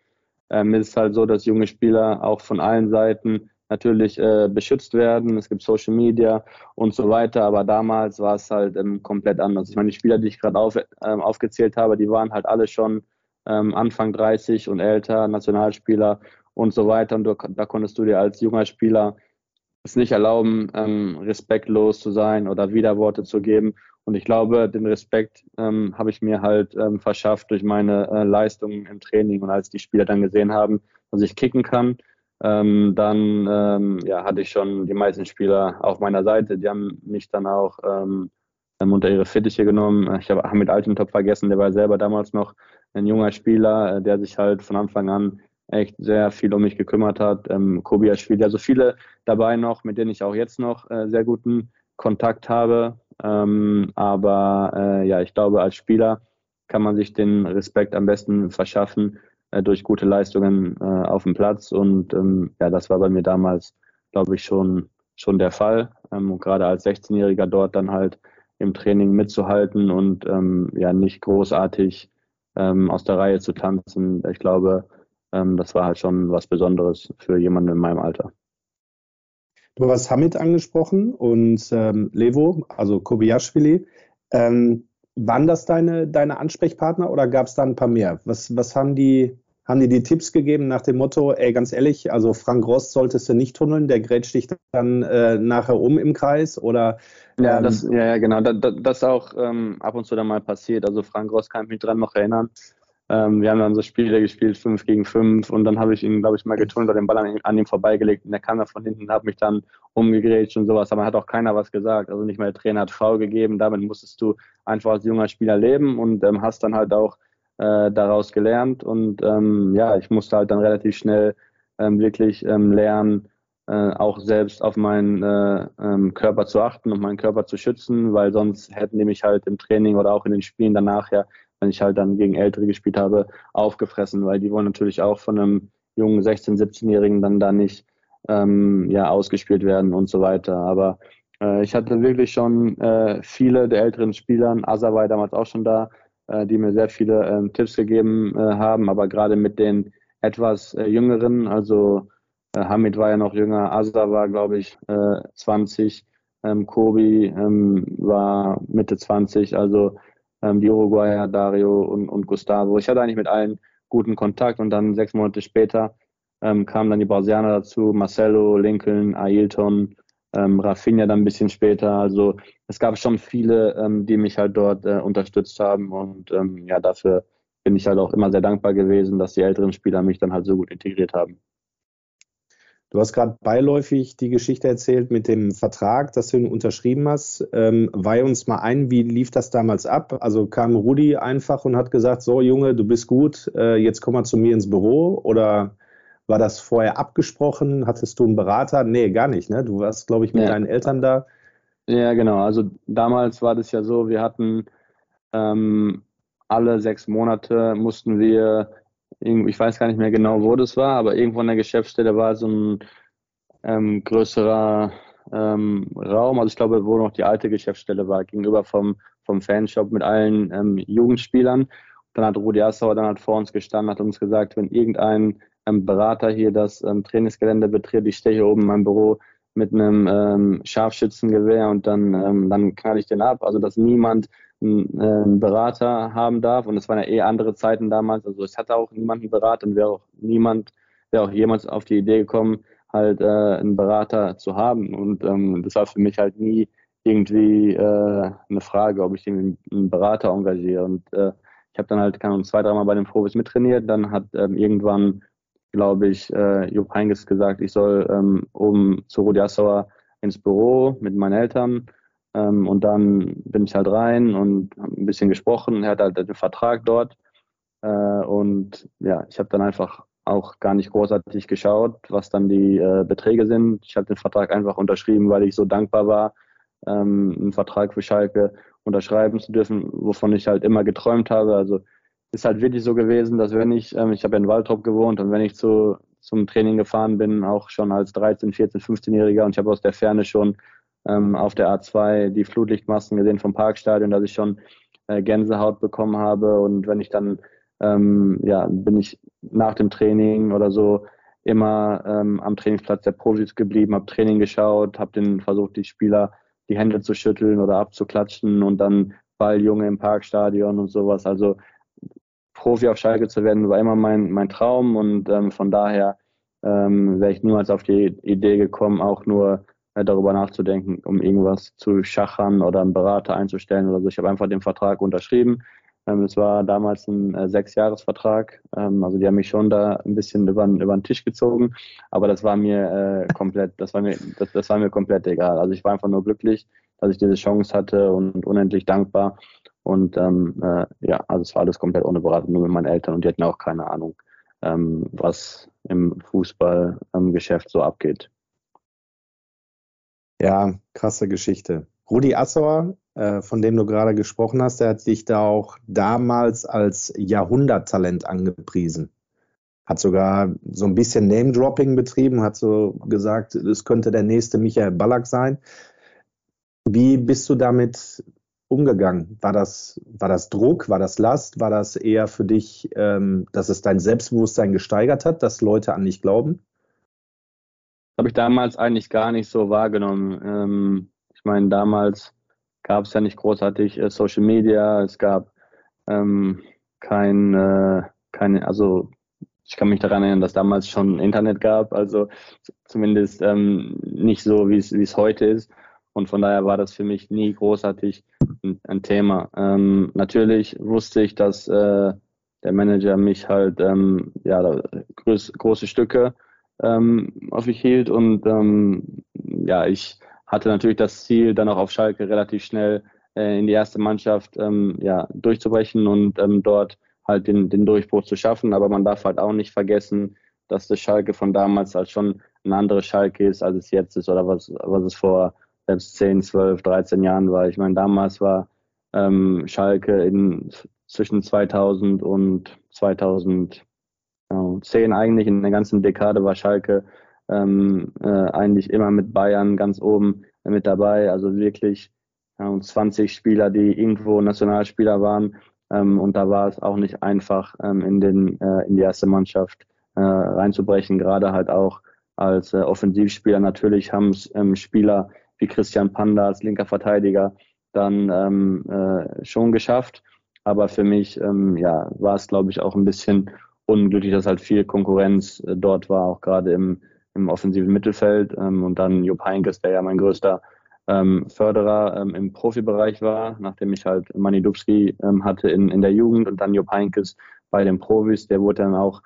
ähm, ist es halt so, dass junge Spieler auch von allen Seiten natürlich äh, beschützt werden. Es gibt Social Media und so weiter, aber damals war es halt ähm, komplett anders. Ich meine, die Spieler, die ich gerade auf, ähm, aufgezählt habe, die waren halt alle schon ähm, Anfang 30 und älter, Nationalspieler und so weiter. Und du, da konntest du dir als junger Spieler es nicht erlauben, ähm, respektlos zu sein oder Widerworte zu geben. Und ich glaube, den Respekt ähm, habe ich mir halt ähm, verschafft durch meine äh, Leistungen im Training. Und als die Spieler dann gesehen haben, dass ich kicken kann, ähm, dann ähm, ja, hatte ich schon die meisten Spieler auf meiner Seite. Die haben mich dann auch ähm, unter ihre Fittiche genommen. Ich habe Hamid Altentop vergessen, der war selber damals noch ein junger Spieler, äh, der sich halt von Anfang an echt sehr viel um mich gekümmert hat. Ähm, Kobiaschwili, also viele dabei noch, mit denen ich auch jetzt noch äh, sehr guten Kontakt habe. Ähm, aber äh, ja, ich glaube, als Spieler kann man sich den Respekt am besten verschaffen äh, durch gute Leistungen äh, auf dem Platz. Und ähm, ja, das war bei mir damals, glaube ich, schon, schon der Fall. Ähm, und gerade als 16-Jähriger dort dann halt im Training mitzuhalten und ähm, ja nicht großartig ähm, aus der Reihe zu tanzen. Ich glaube, ähm, das war halt schon was Besonderes für jemanden in meinem Alter. Du hast Hamid angesprochen und ähm, Levo, also Kobiaschwili. Ähm, waren das deine, deine Ansprechpartner oder gab es da ein paar mehr? Was, was haben die, haben die die Tipps gegeben nach dem Motto, ey, ganz ehrlich, also Frank Rost solltest du nicht tunneln, der grätscht dich dann äh, nachher um im Kreis oder? Ähm, ja, das, ja, genau, das, das auch ähm, ab und zu dann mal passiert. Also Frank Rost kann ich mich dran noch erinnern. Ähm, wir haben dann so Spiele gespielt, fünf gegen fünf, und dann habe ich ihn, glaube ich, mal getunt oder den Ball an, an ihm vorbeigelegt und der kam da von hinten und hat mich dann umgegrätscht und sowas. Aber hat auch keiner was gesagt. Also nicht mal der Trainer hat V gegeben. Damit musstest du einfach als junger Spieler leben und ähm, hast dann halt auch äh, daraus gelernt. Und ähm, ja, ich musste halt dann relativ schnell ähm, wirklich ähm, lernen, äh, auch selbst auf meinen äh, ähm, Körper zu achten und meinen Körper zu schützen, weil sonst hätten die mich halt im Training oder auch in den Spielen danach ja wenn ich halt dann gegen Ältere gespielt habe, aufgefressen, weil die wollen natürlich auch von einem jungen 16-, 17-Jährigen dann da nicht ähm, ja, ausgespielt werden und so weiter. Aber äh, ich hatte wirklich schon äh, viele der älteren Spieler, Asa war damals auch schon da, die mir sehr viele ähm, Tipps gegeben äh, haben, aber gerade mit den etwas äh, jüngeren, also äh, Hamid war ja noch jünger, Asa war, glaube ich, 20, ähm, Kobi ähm, war Mitte 20, also die Uruguayer, Dario und, und Gustavo. Ich hatte eigentlich mit allen guten Kontakt und dann sechs Monate später ähm, kamen dann die Brasilianer dazu, Marcelo, Lincoln, Ailton, ähm, Rafinha dann ein bisschen später. Also es gab schon viele, ähm, die mich halt dort äh, unterstützt haben und ähm, ja, dafür bin ich halt auch immer sehr dankbar gewesen, dass die älteren Spieler mich dann halt so gut integriert haben. Du hast gerade beiläufig die Geschichte erzählt mit dem Vertrag, dass du ihn unterschrieben hast. Ähm, weih uns mal ein, wie lief das damals ab? Also kam Rudi einfach und hat gesagt, so Junge, du bist gut, äh, jetzt komm mal zu mir ins Büro oder war das vorher abgesprochen? Hattest du einen Berater? Nee, gar nicht. Ne? Du warst, glaube ich, mit ja. deinen Eltern da. Ja, genau. Also damals war das ja so, wir hatten ähm, alle sechs Monate mussten wir, ich weiß gar nicht mehr genau, wo das war, aber irgendwo in der Geschäftsstelle war so ein ähm, größerer ähm, Raum. Also ich glaube, wo noch die alte Geschäftsstelle war, gegenüber vom, vom Fanshop mit allen ähm, Jugendspielern. Dann hat Rudi Assauer dann halt vor uns gestanden, hat uns gesagt, wenn irgendein Berater hier das ähm, Trainingsgelände betritt. Ich stehe hier oben in meinem Büro mit einem ähm, Scharfschützengewehr und dann, ähm, dann knall ich den ab. Also dass niemand einen, äh, einen Berater haben darf. Und es waren ja eh andere Zeiten damals. Also es hatte auch niemand einen Berater und wäre auch niemand, wäre auch jemals auf die Idee gekommen, halt äh, einen Berater zu haben. Und ähm, das war für mich halt nie irgendwie äh, eine Frage, ob ich einen Berater engagiere. Und äh, ich habe dann halt keine Ahnung, zwei, dreimal bei den Profis mittrainiert. Dann hat ähm, irgendwann glaube ich, äh, Jupp Heynckes gesagt, ich soll ähm, oben zu Rudi Assauer ins Büro mit meinen Eltern. Ähm, und dann bin ich halt rein und habe ein bisschen gesprochen. Er hat halt den Vertrag dort. Äh, und ja, ich habe dann einfach auch gar nicht großartig geschaut, was dann die äh, Beträge sind. Ich habe den Vertrag einfach unterschrieben, weil ich so dankbar war, ähm, einen Vertrag für Schalke unterschreiben zu dürfen, wovon ich halt immer geträumt habe. Also ist halt wirklich so gewesen, dass wenn ich, ähm, ich habe in Waldrop gewohnt und wenn ich zu, zum Training gefahren bin, auch schon als 13, 14, 15-Jähriger und ich habe aus der Ferne schon ähm, auf der A2 die Flutlichtmasten gesehen vom Parkstadion, dass ich schon äh, Gänsehaut bekommen habe und wenn ich dann, ähm, ja, bin ich nach dem Training oder so immer ähm, am Trainingsplatz der Profis geblieben, habe Training geschaut, habe den versucht, die Spieler die Hände zu schütteln oder abzuklatschen und dann Balljunge im Parkstadion und sowas. Also Profi auf Schalke zu werden, war immer mein, mein Traum und ähm, von daher ähm, wäre ich niemals auf die Idee gekommen, auch nur äh, darüber nachzudenken, um irgendwas zu schachern oder einen Berater einzustellen oder so. Ich habe einfach den Vertrag unterschrieben. Ähm, es war damals ein äh, Sechsjahresvertrag, ähm, also die haben mich schon da ein bisschen über, über den Tisch gezogen, aber das war mir äh, komplett, das war mir, das, das war mir komplett egal. Also ich war einfach nur glücklich, dass ich diese Chance hatte und unendlich dankbar und ähm, äh, ja, also es war alles komplett ohne Beratung, nur mit meinen Eltern und die hatten auch keine Ahnung, ähm, was im Fußballgeschäft ähm, so abgeht. Ja, krasse Geschichte. Rudi Assauer, äh, von dem du gerade gesprochen hast, der hat dich da auch damals als Jahrhunderttalent angepriesen. Hat sogar so ein bisschen Name-Dropping betrieben, hat so gesagt, es könnte der nächste Michael Ballack sein. Wie bist du damit umgegangen? War das, war das Druck, war das Last, war das eher für dich, ähm, dass es dein Selbstbewusstsein gesteigert hat, dass Leute an dich glauben? Habe ich damals eigentlich gar nicht so wahrgenommen. Ähm, ich meine, damals gab es ja nicht großartig äh, Social Media, es gab ähm, kein, äh, keine, also ich kann mich daran erinnern, dass damals schon Internet gab, also zumindest ähm, nicht so, wie es heute ist. Und von daher war das für mich nie großartig ein, ein Thema. Ähm, natürlich wusste ich, dass äh, der Manager mich halt ähm, ja, groß, große Stücke ähm, auf mich hielt und ähm, ja, ich hatte natürlich das Ziel, dann auch auf Schalke relativ schnell äh, in die erste Mannschaft ähm, ja, durchzubrechen und ähm, dort halt den, den Durchbruch zu schaffen. Aber man darf halt auch nicht vergessen, dass das Schalke von damals halt schon ein anderes Schalke ist, als es jetzt ist oder was, was es vor selbst 10, 12, 13 Jahren war. Ich meine, damals war ähm, Schalke in, zwischen 2000 und 2010 eigentlich, in der ganzen Dekade war Schalke ähm, äh, eigentlich immer mit Bayern ganz oben mit dabei. Also wirklich ja, 20 Spieler, die irgendwo Nationalspieler waren. Ähm, und da war es auch nicht einfach, ähm, in, den, äh, in die erste Mannschaft äh, reinzubrechen, gerade halt auch als äh, Offensivspieler. Natürlich haben es ähm, Spieler wie Christian Panda als linker Verteidiger dann ähm, äh, schon geschafft. Aber für mich ähm, ja, war es, glaube ich, auch ein bisschen unglücklich, dass halt viel Konkurrenz äh, dort war, auch gerade im, im offensiven Mittelfeld. Ähm, und dann Jupp Heynckes, der ja mein größter ähm, Förderer ähm, im Profibereich war, nachdem ich halt Mani Dubski ähm, hatte in, in der Jugend und dann Jupp Heynckes bei den Profis. Der wurde dann auch,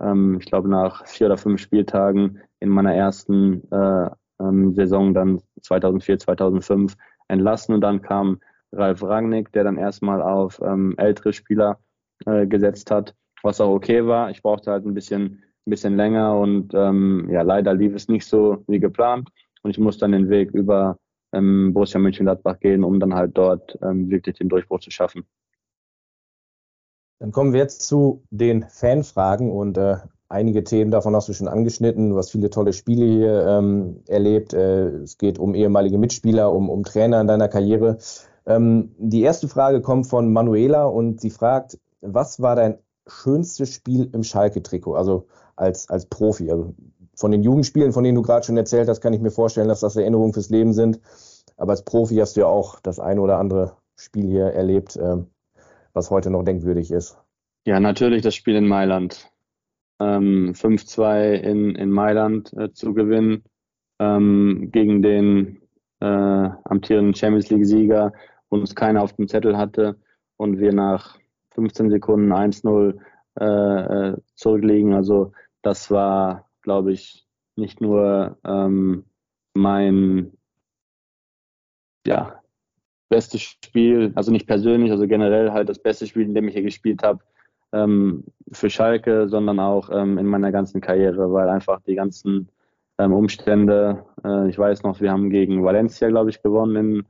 ähm, ich glaube, nach vier oder fünf Spieltagen in meiner ersten äh, ähm, Saison dann 2004, 2005 entlassen und dann kam Ralf Rangnick, der dann erstmal auf ähm, ältere Spieler äh, gesetzt hat, was auch okay war. Ich brauchte halt ein bisschen, ein bisschen länger und ähm, ja, leider lief es nicht so wie geplant und ich musste dann den Weg über ähm, Borussia Mönchengladbach gehen, um dann halt dort ähm, wirklich den Durchbruch zu schaffen. Dann kommen wir jetzt zu den Fanfragen und äh, einige Themen davon hast du schon angeschnitten. Du hast viele tolle Spiele hier ähm, erlebt. Äh, es geht um ehemalige Mitspieler, um, um Trainer in deiner Karriere. Ähm, die erste Frage kommt von Manuela und sie fragt, was war dein schönstes Spiel im Schalke-Trikot, also als, als Profi? Also von den Jugendspielen, von denen du gerade schon erzählt hast, kann ich mir vorstellen, dass das Erinnerungen fürs Leben sind. Aber als Profi hast du ja auch das eine oder andere Spiel hier erlebt, äh, was heute noch denkwürdig ist. Ja, natürlich das Spiel in Mailand. Ähm, 5-2 in, in Mailand äh, zu gewinnen ähm, gegen den äh, amtierenden Champions League-Sieger, wo uns keiner auf dem Zettel hatte und wir nach 15 Sekunden 1-0 äh, äh, zurückliegen. Also das war glaube ich, nicht nur ähm, mein ja, bestes Spiel, also nicht persönlich, also generell halt das beste Spiel, in dem ich hier gespielt habe, ähm, für Schalke, sondern auch ähm, in meiner ganzen Karriere, weil einfach die ganzen ähm, Umstände, äh, ich weiß noch, wir haben gegen Valencia, glaube ich, gewonnen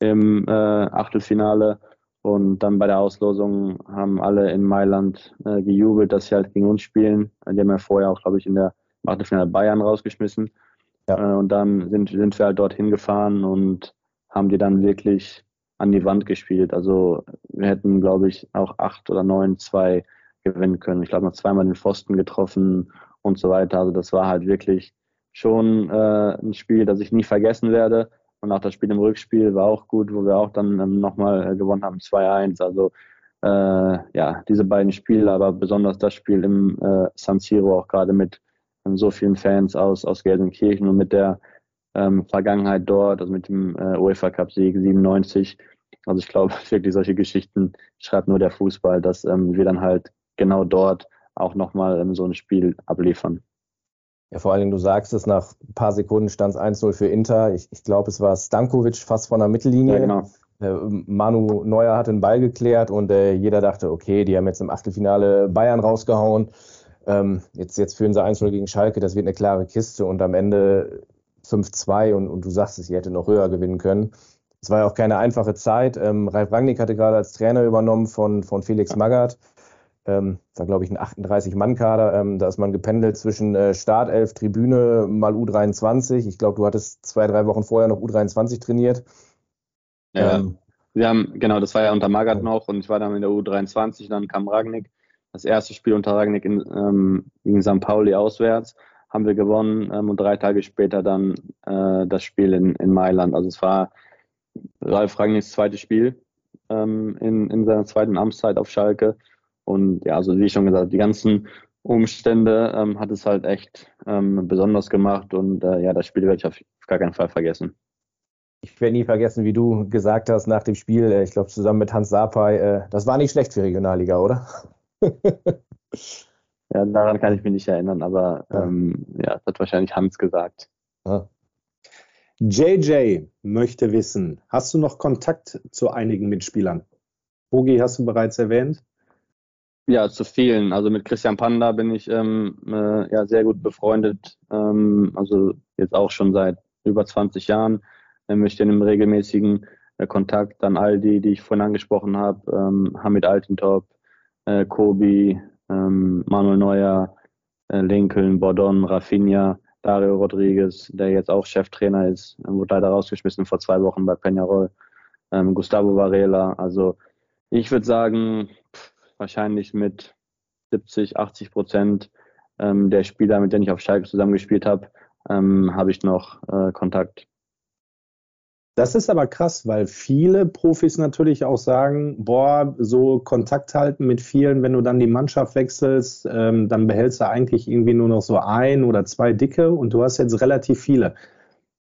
in, im äh, Achtelfinale und dann bei der Auslosung haben alle in Mailand äh, gejubelt, dass sie halt gegen uns spielen. Die haben ja vorher auch, glaube ich, in der Achtelfinale Bayern rausgeschmissen. Ja. Äh, und dann sind, sind wir halt dorthin gefahren und haben die dann wirklich an die Wand gespielt. Also wir hätten, glaube ich, auch acht oder neun, zwei gewinnen können. Ich glaube, noch zweimal den Pfosten getroffen und so weiter. Also das war halt wirklich schon äh, ein Spiel, das ich nie vergessen werde. Und auch das Spiel im Rückspiel war auch gut, wo wir auch dann ähm, nochmal äh, gewonnen haben, 2-1. Also äh, ja, diese beiden Spiele, aber besonders das Spiel im äh, San Siro auch gerade mit so vielen Fans aus, aus Gelsenkirchen und mit der ähm, Vergangenheit dort, also mit dem äh, UEFA Cup Sieg 97. Also ich glaube <laughs> wirklich solche Geschichten schreibt nur der Fußball, dass ähm, wir dann halt genau dort auch nochmal ähm, so ein Spiel abliefern. Ja, vor allen Dingen, du sagst es, nach ein paar Sekunden stand es 1-0 für Inter. Ich, ich glaube, es war Stankovic fast von der Mittellinie. Ja, genau. Äh, Manu Neuer hat den Ball geklärt und äh, jeder dachte, okay, die haben jetzt im Achtelfinale Bayern rausgehauen. Ähm, jetzt, jetzt führen sie 1-0 gegen Schalke, das wird eine klare Kiste und am Ende 5-2 und, und du sagst es, sie hätte noch höher gewinnen können. Es war ja auch keine einfache Zeit. Ähm, Ralf Rangnick hatte gerade als Trainer übernommen von, von Felix Magath. Ähm, war, glaube ich, ein 38-Mann-Kader. Ähm, da ist man gependelt zwischen äh, Startelf, Tribüne, mal U23. Ich glaube, du hattest zwei, drei Wochen vorher noch U23 trainiert. Ja, ähm, wir haben, genau, das war ja unter Magath noch und ich war dann in der U23, dann kam Ragnick das erste Spiel unter Ragnick in, ähm, gegen St. Pauli auswärts haben wir gewonnen ähm, und drei Tage später dann äh, das Spiel in, in Mailand. Also es war Ralf Ragnicks zweites Spiel ähm, in, in seiner zweiten Amtszeit auf Schalke. Und ja, also wie schon gesagt, die ganzen Umstände ähm, hat es halt echt ähm, besonders gemacht und äh, ja, das Spiel werde ich auf gar keinen Fall vergessen. Ich werde nie vergessen, wie du gesagt hast nach dem Spiel, äh, ich glaube zusammen mit Hans Sapai, äh, das war nicht schlecht für Regionalliga, oder? <laughs> ja, daran kann ich mich nicht erinnern, aber ja, ähm, ja das hat wahrscheinlich Hans gesagt. Ja. JJ möchte wissen, hast du noch Kontakt zu einigen Mitspielern? Bogi hast du bereits erwähnt. Ja, zu vielen. Also mit Christian Panda bin ich ähm, äh, ja sehr gut befreundet. Ähm, also jetzt auch schon seit über 20 Jahren. Ähm, wir stehen im regelmäßigen äh, Kontakt. Dann all die, die ich vorhin angesprochen habe, ähm, Hamid Altentop, äh, Kobi, ähm, Manuel Neuer, äh, Lincoln, Bordon, Rafinha, Dario Rodriguez, der jetzt auch Cheftrainer ist, wurde leider rausgeschmissen vor zwei Wochen bei Peñarol, ähm, Gustavo Varela. Also ich würde sagen, wahrscheinlich mit 70, 80 Prozent ähm, der Spieler, mit denen ich auf Schalke zusammengespielt habe, ähm, habe ich noch äh, Kontakt. Das ist aber krass, weil viele Profis natürlich auch sagen, boah, so Kontakt halten mit vielen, wenn du dann die Mannschaft wechselst, ähm, dann behältst du eigentlich irgendwie nur noch so ein oder zwei Dicke und du hast jetzt relativ viele.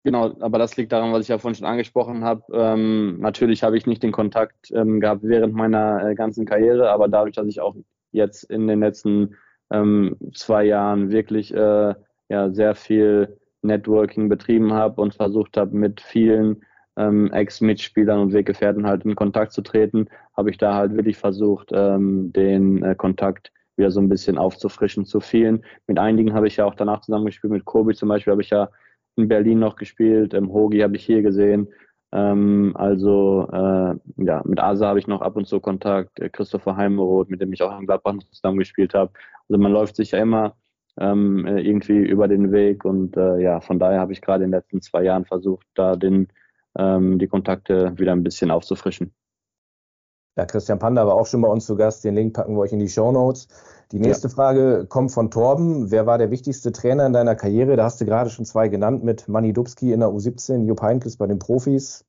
Genau, aber das liegt daran, was ich ja vorhin schon angesprochen habe. Ähm, natürlich habe ich nicht den Kontakt ähm, gehabt während meiner äh, ganzen Karriere, aber dadurch, dass ich auch jetzt in den letzten ähm, zwei Jahren wirklich äh, ja, sehr viel Networking betrieben habe und versucht habe, mit vielen ähm, Ex-Mitspielern und Weggefährten halt in Kontakt zu treten, habe ich da halt wirklich versucht, ähm, den äh, Kontakt wieder so ein bisschen aufzufrischen zu vielen. Mit einigen habe ich ja auch danach zusammengespielt, mit Kobi zum Beispiel habe ich ja in Berlin noch gespielt, im Hogi habe ich hier gesehen. Ähm, also äh, ja, mit Asa habe ich noch ab und zu Kontakt, äh, Christopher Heimeroth, mit dem ich auch in Gladbach zusammengespielt habe. Also man läuft sich ja immer ähm, äh, irgendwie über den Weg und äh, ja, von daher habe ich gerade in den letzten zwei Jahren versucht, da den ähm, die Kontakte wieder ein bisschen aufzufrischen. Ja, Christian Panda war auch schon bei uns zu Gast. Den Link packen wir euch in die Show Notes. Die nächste ja. Frage kommt von Torben. Wer war der wichtigste Trainer in deiner Karriere? Da hast du gerade schon zwei genannt mit Manny Dubski in der U17, Jupp Heynckes bei den Profis.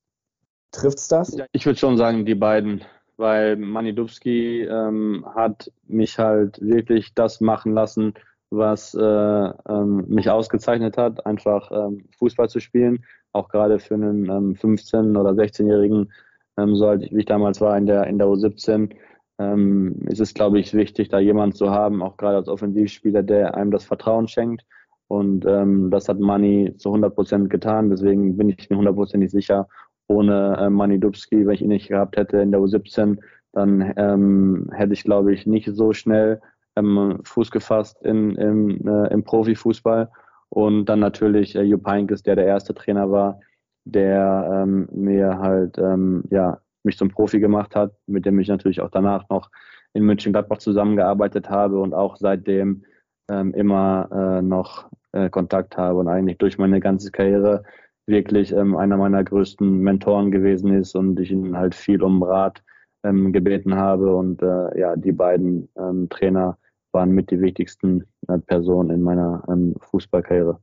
Trifft's das? Ja, ich würde schon sagen, die beiden, weil Manny Dubski ähm, hat mich halt wirklich das machen lassen, was äh, ähm, mich ausgezeichnet hat, einfach ähm, Fußball zu spielen auch gerade für einen ähm, 15- oder 16-Jährigen, ähm, so alt wie ich damals war in der, in der U17, ähm, ist es, glaube ich, wichtig, da jemanden zu haben, auch gerade als Offensivspieler, der einem das Vertrauen schenkt. Und ähm, das hat Mani zu 100 Prozent getan. Deswegen bin ich mir hundertprozentig sicher, ohne äh, Mani Dubski, wenn ich ihn nicht gehabt hätte in der U17, dann ähm, hätte ich, glaube ich, nicht so schnell ähm, Fuß gefasst in, in, äh, im Profifußball. Und dann natürlich äh, Jupp Heynckes, der der erste Trainer war, der ähm, mir halt ähm, ja, mich zum Profi gemacht hat, mit dem ich natürlich auch danach noch in München-Gladbach zusammengearbeitet habe und auch seitdem ähm, immer äh, noch äh, Kontakt habe und eigentlich durch meine ganze Karriere wirklich ähm, einer meiner größten Mentoren gewesen ist und ich ihn halt viel um Rat ähm, gebeten habe und äh, ja, die beiden ähm, Trainer waren mit die wichtigsten äh, Personen in meiner ähm, Fußballkarriere.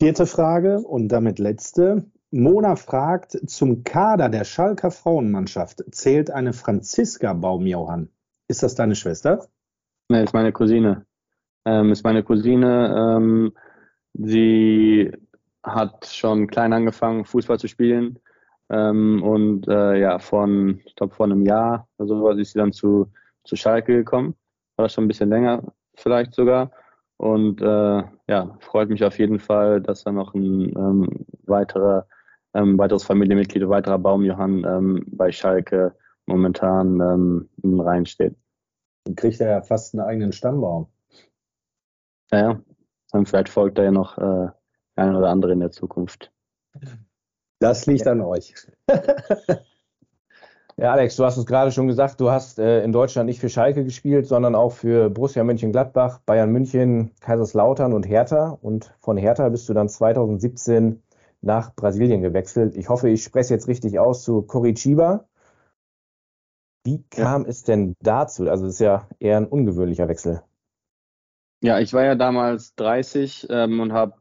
Vierte Frage und damit letzte. Mona fragt, zum Kader der Schalker Frauenmannschaft zählt eine Franziska Baumjohann. Ist das deine Schwester? Nee, ist meine Cousine. Ähm, ist meine Cousine. Ähm, sie hat schon klein angefangen, Fußball zu spielen. Ähm, und äh, ja, von, ich glaube, vor einem Jahr oder so ist sie dann zu, zu Schalke gekommen war schon ein bisschen länger vielleicht sogar. Und äh, ja, freut mich auf jeden Fall, dass da noch ein ähm, weiterer, ähm, weiteres Familienmitglied, ein weiterer Baumjohann ähm, bei Schalke momentan ähm, reinsteht. Dann kriegt er ja fast einen eigenen Stammbaum. Ja, ja. Dann vielleicht folgt er ja noch äh, ein oder andere in der Zukunft. Das liegt ja. an euch. <laughs> Ja, Alex, du hast es gerade schon gesagt, du hast äh, in Deutschland nicht für Schalke gespielt, sondern auch für Borussia Mönchengladbach, Bayern München, Kaiserslautern und Hertha. Und von Hertha bist du dann 2017 nach Brasilien gewechselt. Ich hoffe, ich spreche jetzt richtig aus zu Coritiba. Wie kam ja. es denn dazu? Also es ist ja eher ein ungewöhnlicher Wechsel. Ja, ich war ja damals 30 ähm, und habe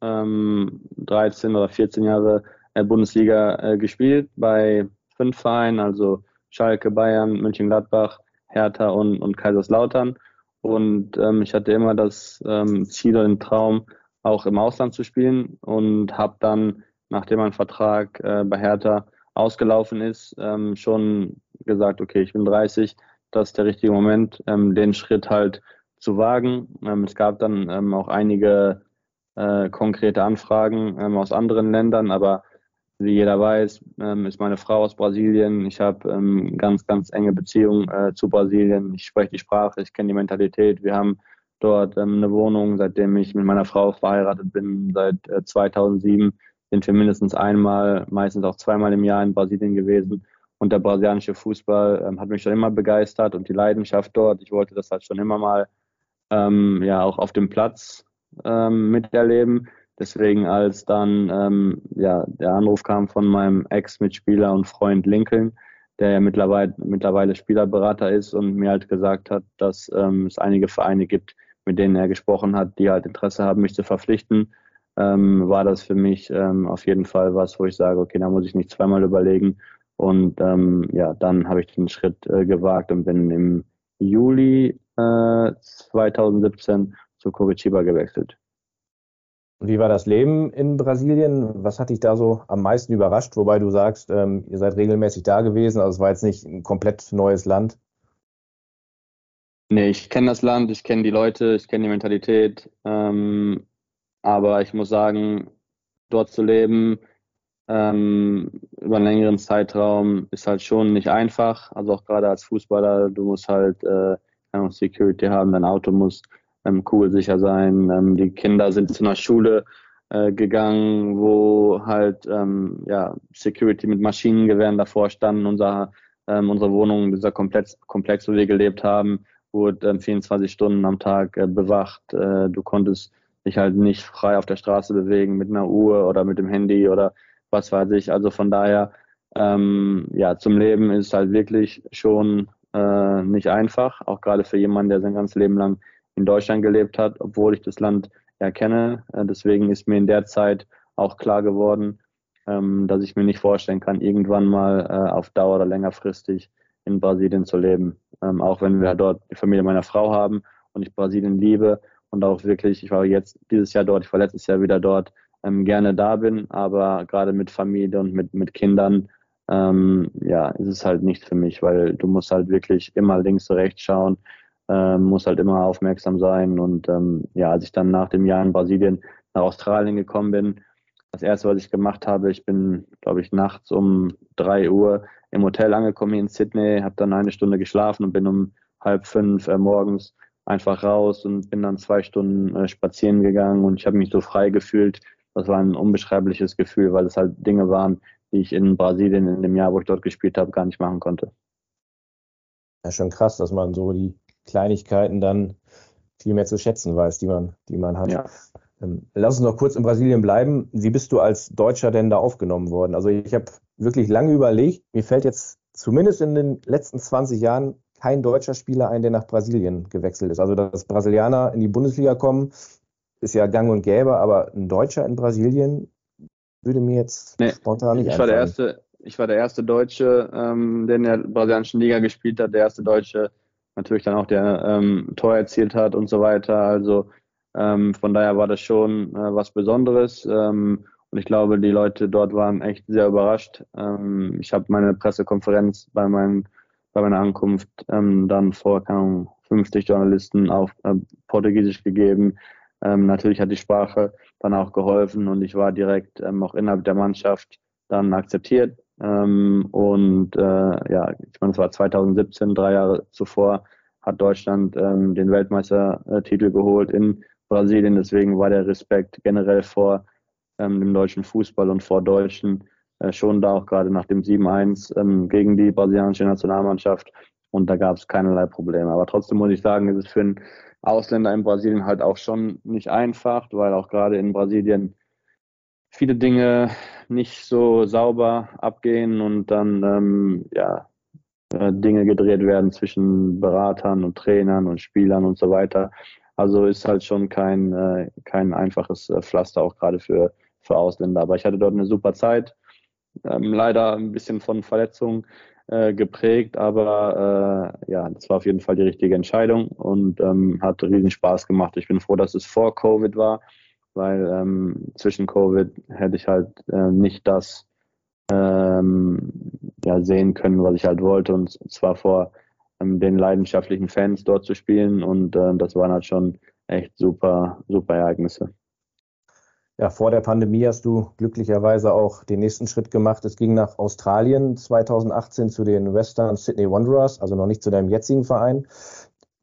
ähm, 13 oder 14 Jahre äh, Bundesliga äh, gespielt bei fünf Vereinen, also Schalke, Bayern, Mönchengladbach, Hertha und, und Kaiserslautern. Und ähm, ich hatte immer das ähm, Ziel und den Traum, auch im Ausland zu spielen und habe dann, nachdem mein Vertrag äh, bei Hertha ausgelaufen ist, ähm, schon gesagt, okay, ich bin 30, das ist der richtige Moment, ähm, den Schritt halt zu wagen. Ähm, es gab dann ähm, auch einige äh, konkrete Anfragen aus anderen Ländern, aber wie jeder weiß, ähm, ist meine Frau aus Brasilien. Ich habe ähm, ganz, ganz enge Beziehungen äh, zu Brasilien. Ich spreche die Sprache, ich kenne die Mentalität. Wir haben dort ähm, eine Wohnung, seitdem ich mit meiner Frau verheiratet bin, seit äh, 2007 sind wir mindestens einmal, meistens auch zweimal im Jahr in Brasilien gewesen. Und der brasilianische Fußball ähm, hat mich schon immer begeistert und die Leidenschaft dort. Ich wollte das halt schon immer mal ähm, ja auch auf dem Platz ähm, miterleben. Deswegen, als dann ähm, ja, der Anruf kam von meinem Ex-Mitspieler und Freund Lincoln, der ja mittlerweile, mittlerweile Spielerberater ist und mir halt gesagt hat, dass ähm, es einige Vereine gibt, mit denen er gesprochen hat, die halt Interesse haben, mich zu verpflichten, ähm, war das für mich ähm, auf jeden Fall was, wo ich sage, okay, da muss ich nicht zweimal überlegen. Und ähm, ja, dann habe ich den Schritt äh, gewagt und bin im Juli äh, 2017 zu Curitiba gewechselt. Wie war das Leben in Brasilien? Was hat dich da so am meisten überrascht? Wobei du sagst, ähm, ihr seid regelmäßig da gewesen, also es war jetzt nicht ein komplett neues Land. Nee, ich kenne das Land, ich kenne die Leute, ich kenne die Mentalität. Ähm, aber ich muss sagen, dort zu leben ähm, über einen längeren Zeitraum ist halt schon nicht einfach. Also auch gerade als Fußballer, du musst halt äh, Security haben, dein Auto muss ähm, kugelsicher sein. Ähm, die Kinder sind zu einer Schule äh, gegangen, wo halt ähm, ja, Security mit Maschinengewehren davor standen. Unser, ähm, unsere Wohnung, dieser Komplex, Komplex, wo wir gelebt haben, wurde ähm, 24 Stunden am Tag äh, bewacht. Äh, du konntest dich halt nicht frei auf der Straße bewegen mit einer Uhr oder mit dem Handy oder was weiß ich. Also von daher, ähm, ja, zum Leben ist halt wirklich schon äh, nicht einfach, auch gerade für jemanden, der sein ganzes Leben lang in Deutschland gelebt hat, obwohl ich das Land ja kenne. Äh, deswegen ist mir in der Zeit auch klar geworden, ähm, dass ich mir nicht vorstellen kann, irgendwann mal äh, auf Dauer oder längerfristig in Brasilien zu leben. Ähm, auch wenn wir dort die Familie meiner Frau haben und ich Brasilien liebe und auch wirklich, ich war jetzt dieses Jahr dort, ich war letztes Jahr wieder dort, ähm, gerne da bin, aber gerade mit Familie und mit, mit Kindern, ähm, ja, ist es halt nichts für mich, weil du musst halt wirklich immer links und rechts schauen, ähm, muss halt immer aufmerksam sein. Und ähm, ja, als ich dann nach dem Jahr in Brasilien nach Australien gekommen bin, das erste, was ich gemacht habe, ich bin, glaube ich, nachts um drei Uhr im Hotel angekommen hier in Sydney, habe dann eine Stunde geschlafen und bin um halb fünf äh, morgens einfach raus und bin dann zwei Stunden äh, spazieren gegangen und ich habe mich so frei gefühlt. Das war ein unbeschreibliches Gefühl, weil es halt Dinge waren, die ich in Brasilien in dem Jahr, wo ich dort gespielt habe, gar nicht machen konnte. Ja, schon krass, dass man so die Kleinigkeiten dann viel mehr zu schätzen weiß, die man, die man hat. Ja. Ähm, lass uns noch kurz in Brasilien bleiben. Wie bist du als Deutscher denn da aufgenommen worden? Also ich habe wirklich lange überlegt. Mir fällt jetzt zumindest in den letzten 20 Jahren kein deutscher Spieler ein, der nach Brasilien gewechselt ist. Also dass Brasilianer in die Bundesliga kommen, ist ja gang und gäbe, aber ein Deutscher in Brasilien würde mir jetzt nee, spontan nicht ich einfallen. War der erste, ich war der erste Deutsche, ähm, der in der brasilianischen Liga gespielt hat, der erste Deutsche, natürlich dann auch der ähm, Tor erzielt hat und so weiter. Also ähm, von daher war das schon äh, was Besonderes. Ähm, und ich glaube, die Leute dort waren echt sehr überrascht. Ähm, ich habe meine Pressekonferenz bei, meinem, bei meiner Ankunft ähm, dann vor keine Ahnung, 50 Journalisten auf äh, Portugiesisch gegeben. Ähm, natürlich hat die Sprache dann auch geholfen und ich war direkt auch innerhalb der Mannschaft dann akzeptiert. Ähm, und äh, ja, ich meine, es war 2017, drei Jahre zuvor, hat Deutschland ähm, den Weltmeistertitel geholt in Brasilien. Deswegen war der Respekt generell vor ähm, dem deutschen Fußball und vor Deutschen äh, schon da, auch gerade nach dem 7-1 ähm, gegen die brasilianische Nationalmannschaft. Und da gab es keinerlei Probleme. Aber trotzdem muss ich sagen, ist es für einen Ausländer in Brasilien halt auch schon nicht einfach, weil auch gerade in Brasilien viele Dinge nicht so sauber abgehen und dann ähm, ja, äh, Dinge gedreht werden zwischen Beratern und Trainern und Spielern und so weiter. Also ist halt schon kein, äh, kein einfaches äh, Pflaster, auch gerade für, für Ausländer. Aber ich hatte dort eine super Zeit. Ähm, leider ein bisschen von Verletzungen äh, geprägt, aber äh, ja, das war auf jeden Fall die richtige Entscheidung und ähm, hat riesen Spaß gemacht. Ich bin froh, dass es vor Covid war, weil ähm, zwischen Covid hätte ich halt äh, nicht das ähm, ja, sehen können, was ich halt wollte und zwar vor ähm, den leidenschaftlichen Fans dort zu spielen und äh, das waren halt schon echt super, super Ereignisse. Ja, vor der Pandemie hast du glücklicherweise auch den nächsten Schritt gemacht. Es ging nach Australien 2018 zu den Western Sydney Wanderers, also noch nicht zu deinem jetzigen Verein.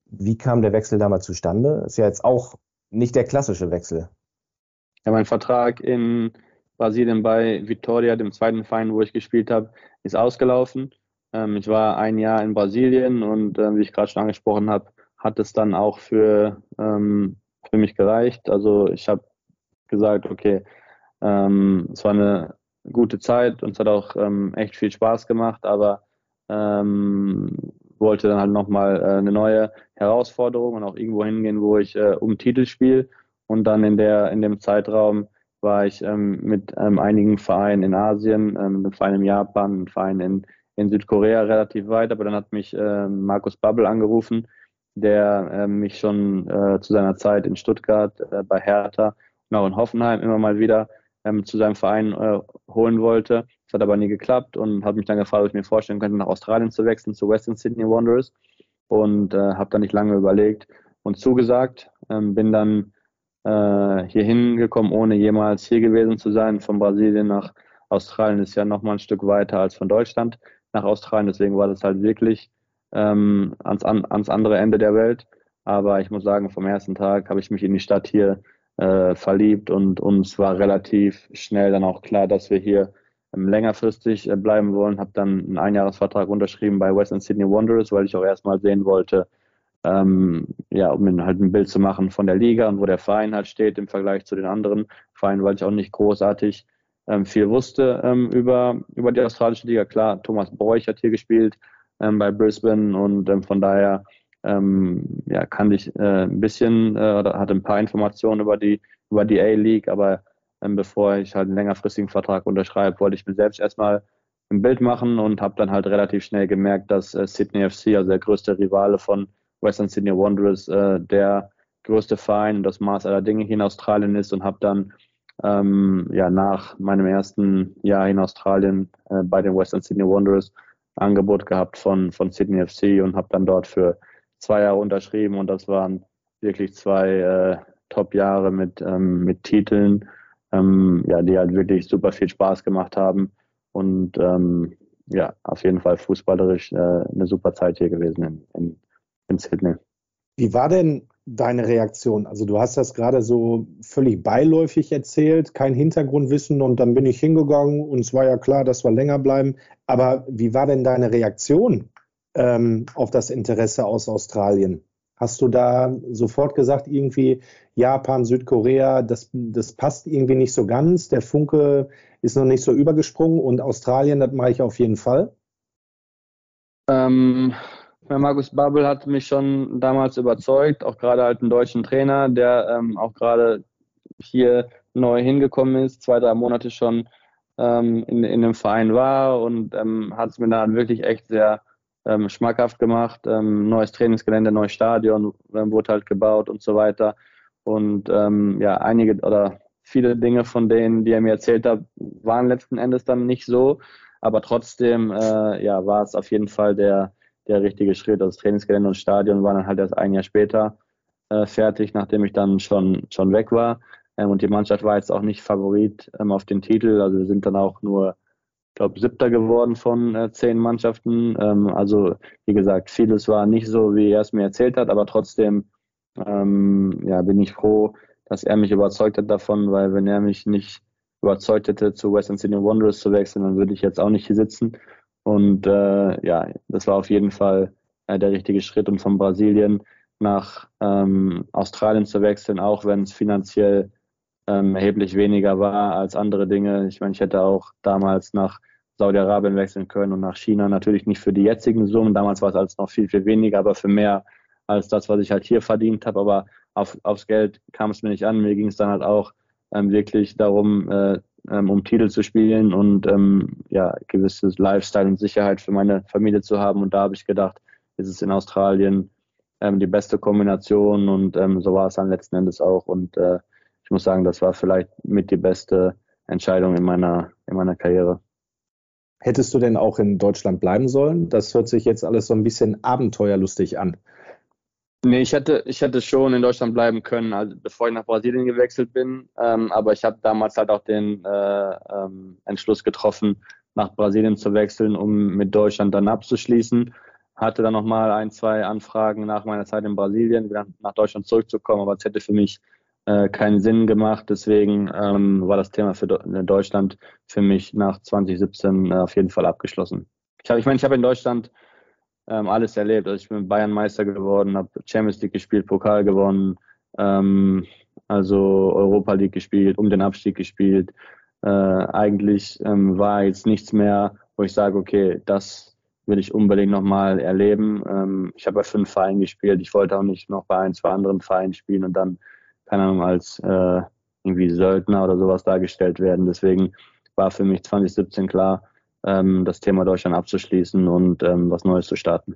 Wie kam der Wechsel damals zustande? Ist ja jetzt auch nicht der klassische Wechsel. Ja, mein Vertrag in Brasilien bei Vitória, dem zweiten Verein, wo ich gespielt habe, ist ausgelaufen. Ähm, ich war ein Jahr in Brasilien und äh, wie ich gerade schon angesprochen habe, hat es dann auch für, ähm, für mich gereicht. Also ich habe gesagt, okay, ähm, es war eine gute Zeit und es hat auch ähm, echt viel Spaß gemacht, aber ähm, wollte dann halt nochmal äh, eine neue Herausforderung und auch irgendwo hingehen, wo ich äh, um Titel spiele. Und dann in der in dem Zeitraum war ich ähm, mit ähm, einigen Vereinen in Asien, ähm, einem Verein in Japan, einem Verein in, in Südkorea relativ weit, aber dann hat mich äh, Markus Babbel angerufen, der äh, mich schon äh, zu seiner Zeit in Stuttgart äh, bei Hertha und auch in Hoffenheim immer mal wieder ähm, zu seinem Verein äh, holen wollte. Das hat aber nie geklappt und hat mich dann gefragt, ob ich mir vorstellen könnte, nach Australien zu wechseln, zu Western Sydney Wanderers. Und äh, habe dann nicht lange überlegt und zugesagt. Ähm, bin dann äh, hier hingekommen, ohne jemals hier gewesen zu sein. Von Brasilien nach Australien ist ja nochmal ein Stück weiter als von Deutschland nach Australien. Deswegen war das halt wirklich ähm, ans, an, ans andere Ende der Welt. Aber ich muss sagen, vom ersten Tag habe ich mich in die Stadt hier äh, verliebt und uns war relativ schnell dann auch klar, dass wir hier ähm, längerfristig äh, bleiben wollen. Habe dann einen Einjahresvertrag unterschrieben bei Western Sydney Wanderers, weil ich auch erstmal sehen wollte, ähm, ja, um halt ein Bild zu machen von der Liga und wo der Verein halt steht im Vergleich zu den anderen Vereinen, weil ich auch nicht großartig ähm, viel wusste ähm, über, über die australische Liga. Klar, Thomas Bräuch hat hier gespielt ähm, bei Brisbane und ähm, von daher ähm, ja, kannte ich äh, ein bisschen äh, oder hatte ein paar Informationen über die, über die A-League, aber bevor ich halt einen längerfristigen Vertrag unterschreibe, wollte ich mir selbst erstmal ein Bild machen und habe dann halt relativ schnell gemerkt, dass äh, Sydney FC, also der größte Rivale von Western Sydney Wanderers, äh, der größte Verein und das Maß aller Dinge hier in Australien ist und habe dann ähm, ja nach meinem ersten Jahr in Australien äh, bei den Western Sydney Wanderers Angebot gehabt von von Sydney FC und habe dann dort für zwei Jahre unterschrieben und das waren wirklich zwei äh, Top-Jahre mit, ähm, mit Titeln, ähm, ja, die halt wirklich super viel Spaß gemacht haben und ähm, ja, auf jeden Fall fußballerisch äh, eine super Zeit hier gewesen in, in, in Sydney. Wie war denn deine Reaktion? Also du hast das gerade so völlig beiläufig erzählt, kein Hintergrundwissen und dann bin ich hingegangen und es war ja klar, dass wir länger bleiben. Aber wie war denn deine Reaktion ähm, auf das Interesse aus Australien? Hast du da sofort gesagt, irgendwie Japan, Südkorea, das, das passt irgendwie nicht so ganz, der Funke ist noch nicht so übergesprungen und Australien, das mache ich auf jeden Fall? Ähm, Markus Babbel hat mich schon damals überzeugt, auch gerade halt einen deutschen Trainer, der ähm, auch gerade hier neu hingekommen ist, zwei, drei Monate schon ähm, in, in dem Verein war und ähm, hat es mir dann wirklich echt sehr ähm, schmackhaft gemacht. Ähm, neues Trainingsgelände, neues Stadion ähm, wurde halt gebaut und so weiter. Und ja, einige oder viele Dinge von denen, die er mir erzählt hat, waren letzten Endes dann nicht so. Aber trotzdem äh, ja, war es auf jeden Fall der, der richtige Schritt. Also das Trainingsgelände und Stadion waren dann halt erst ein Jahr später äh, fertig, nachdem ich dann schon, schon weg war. Ähm, und die Mannschaft war jetzt auch nicht Favorit ähm, auf den Titel. Also wir sind dann auch nur glaube, siebter geworden von äh, zehn Mannschaften. Ähm, also, wie gesagt, vieles war nicht so, wie er es mir erzählt hat, aber trotzdem ähm, ja, bin ich froh, dass er mich überzeugt hat davon, weil wenn er mich nicht überzeugt hätte, zu Western Sydney Wanderers zu wechseln, dann würde ich jetzt auch nicht hier sitzen. Und äh, ja, das war auf jeden Fall äh, der richtige Schritt. Und von Brasilien nach ähm, Australien zu wechseln, auch wenn es finanziell ähm, erheblich weniger war als andere Dinge. Ich meine, ich hätte auch damals nach Saudi-Arabien wechseln können und nach China. Natürlich nicht für die jetzigen Summen. Damals war es alles noch viel, viel weniger, aber für mehr als das, was ich halt hier verdient habe. Aber auf, aufs Geld kam es mir nicht an. Mir ging es dann halt auch ähm, wirklich darum, äh, ähm, um Titel zu spielen und ähm, ja, gewisses Lifestyle und Sicherheit für meine Familie zu haben. Und da habe ich gedacht, ist es in Australien ähm, die beste Kombination und ähm, so war es dann letzten Endes auch. Und äh, ich muss sagen, das war vielleicht mit die beste Entscheidung in meiner, in meiner Karriere. Hättest du denn auch in Deutschland bleiben sollen? Das hört sich jetzt alles so ein bisschen abenteuerlustig an. Nee, ich hätte, ich hätte schon in Deutschland bleiben können, also bevor ich nach Brasilien gewechselt bin. Ähm, aber ich habe damals halt auch den äh, ähm, Entschluss getroffen, nach Brasilien zu wechseln, um mit Deutschland dann abzuschließen. Hatte dann nochmal ein, zwei Anfragen nach meiner Zeit in Brasilien, wieder nach Deutschland zurückzukommen, aber es hätte für mich äh, keinen Sinn gemacht. Deswegen ähm, war das Thema für äh, Deutschland für mich nach 2017 äh, auf jeden Fall abgeschlossen. Ich, hab, ich meine, ich habe in Deutschland ähm, alles erlebt. Also ich bin Bayern Meister geworden, habe Champions League gespielt, Pokal gewonnen, ähm, also Europa League gespielt, um den Abstieg gespielt. Äh, eigentlich ähm, war jetzt nichts mehr, wo ich sage, okay, das will ich unbedingt nochmal erleben. Ähm, ich habe bei fünf Vereinen gespielt. Ich wollte auch nicht noch bei ein, zwei anderen Vereinen spielen und dann, keine Ahnung, als äh, irgendwie Söldner oder sowas dargestellt werden. Deswegen war für mich 2017 klar, ähm, das Thema Deutschland abzuschließen und ähm, was Neues zu starten.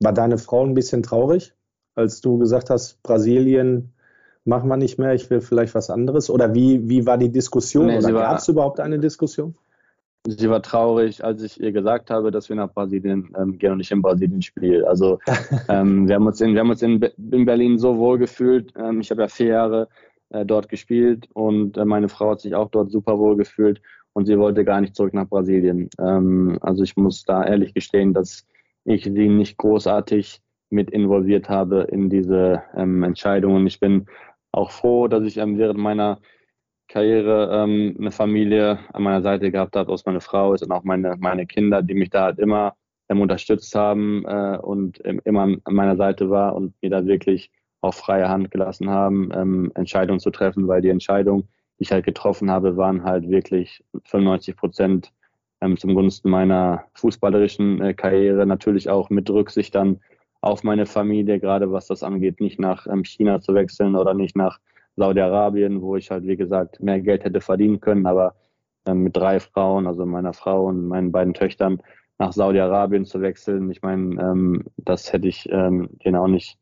War deine Frau ein bisschen traurig, als du gesagt hast, Brasilien machen wir nicht mehr, ich will vielleicht was anderes? Oder wie, wie war die Diskussion? Nee, oder gab es überhaupt eine Diskussion? Sie war traurig, als ich ihr gesagt habe, dass wir nach Brasilien ähm, gehen und nicht in Brasilien spielen. Also <laughs> ähm, wir haben uns, in, wir haben uns in, in Berlin so wohl gefühlt. Ähm, ich habe ja vier Jahre äh, dort gespielt und äh, meine Frau hat sich auch dort super wohl gefühlt und sie wollte gar nicht zurück nach Brasilien. Ähm, also ich muss da ehrlich gestehen, dass ich sie nicht großartig mit involviert habe in diese ähm, Entscheidungen. Ich bin auch froh, dass ich ähm, während meiner Karriere ähm, eine Familie an meiner Seite gehabt habe, was meine Frau ist und auch meine, meine Kinder, die mich da halt immer ähm, unterstützt haben äh, und ähm, immer an meiner Seite war und mir da wirklich auf freie Hand gelassen haben, ähm, Entscheidungen zu treffen, weil die Entscheidungen, die ich halt getroffen habe, waren halt wirklich 95 Prozent ähm, zum Gunsten meiner fußballerischen äh, Karriere, natürlich auch mit Rücksicht dann auf meine Familie, gerade was das angeht, nicht nach ähm, China zu wechseln oder nicht nach Saudi-Arabien, wo ich halt, wie gesagt, mehr Geld hätte verdienen können, aber ähm, mit drei Frauen, also meiner Frau und meinen beiden Töchtern, nach Saudi-Arabien zu wechseln. Ich meine, ähm, das hätte ich ähm, denen auch nicht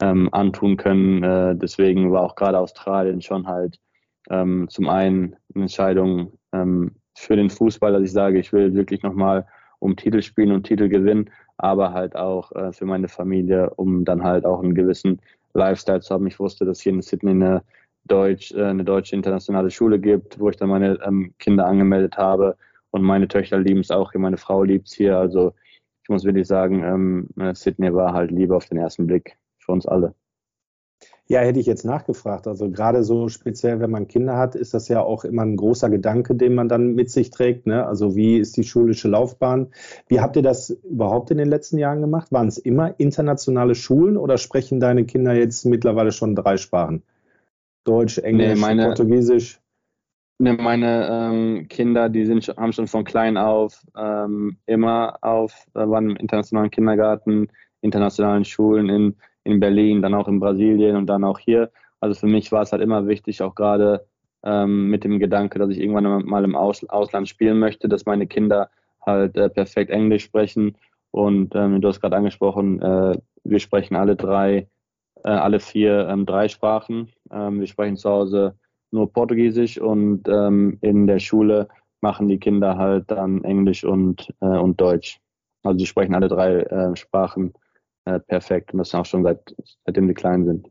ähm, antun können. Äh, deswegen war auch gerade Australien schon halt ähm, zum einen eine Entscheidung ähm, für den Fußball, dass ich sage, ich will wirklich nochmal um Titel spielen und Titel gewinnen, aber halt auch äh, für meine Familie, um dann halt auch einen gewissen Lifestyle zu haben. Ich wusste, dass hier in Sydney eine, Deutsch, äh, eine deutsche internationale Schule gibt, wo ich dann meine ähm, Kinder angemeldet habe. Und meine Töchter lieben es auch hier, meine Frau liebt es hier. Also ich muss wirklich sagen, ähm, äh, Sydney war halt Liebe auf den ersten Blick für uns alle. Ja, hätte ich jetzt nachgefragt. Also gerade so speziell, wenn man Kinder hat, ist das ja auch immer ein großer Gedanke, den man dann mit sich trägt. Ne? Also wie ist die schulische Laufbahn? Wie habt ihr das überhaupt in den letzten Jahren gemacht? Waren es immer internationale Schulen oder sprechen deine Kinder jetzt mittlerweile schon drei Sprachen? Deutsch, Englisch, nee, meine, Portugiesisch? Nee, meine ähm, Kinder, die sind, haben schon von klein auf ähm, immer auf, äh, waren im internationalen Kindergarten, internationalen Schulen in in Berlin, dann auch in Brasilien und dann auch hier. Also für mich war es halt immer wichtig, auch gerade ähm, mit dem Gedanke, dass ich irgendwann mal im Aus Ausland spielen möchte, dass meine Kinder halt äh, perfekt Englisch sprechen. Und ähm, du hast gerade angesprochen, äh, wir sprechen alle drei, äh, alle vier ähm, drei Sprachen. Ähm, wir sprechen zu Hause nur Portugiesisch und ähm, in der Schule machen die Kinder halt dann Englisch und, äh, und Deutsch. Also sie sprechen alle drei äh, Sprachen äh, perfekt. Und das auch schon seit, seitdem die klein sind.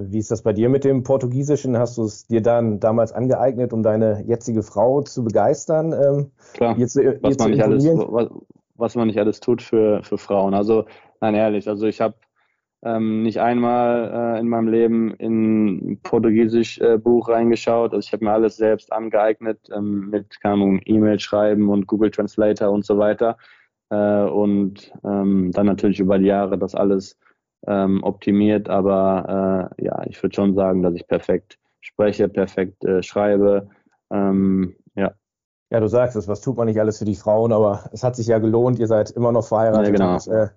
Wie ist das bei dir mit dem Portugiesischen? Hast du es dir dann damals angeeignet, um deine jetzige Frau zu begeistern? Ähm, Klar, jetzt, was, man nicht alles, was, was, man nicht alles tut für, für Frauen. Also, nein, ehrlich, also ich habe ähm, nicht einmal äh, in meinem Leben in ein Portugiesisch äh, Buch reingeschaut. Also ich habe mir alles selbst angeeignet ähm, mit, keine Ahnung, E-Mail schreiben und Google Translator und so weiter äh, und ähm, dann natürlich über die Jahre das alles ähm, optimiert. Aber äh, ja, ich würde schon sagen, dass ich perfekt spreche, perfekt äh, schreibe. Ähm, ja. Ja, du sagst es, was tut man nicht alles für die Frauen, aber es hat sich ja gelohnt, ihr seid immer noch verheiratet. Ja, genau. Und, äh,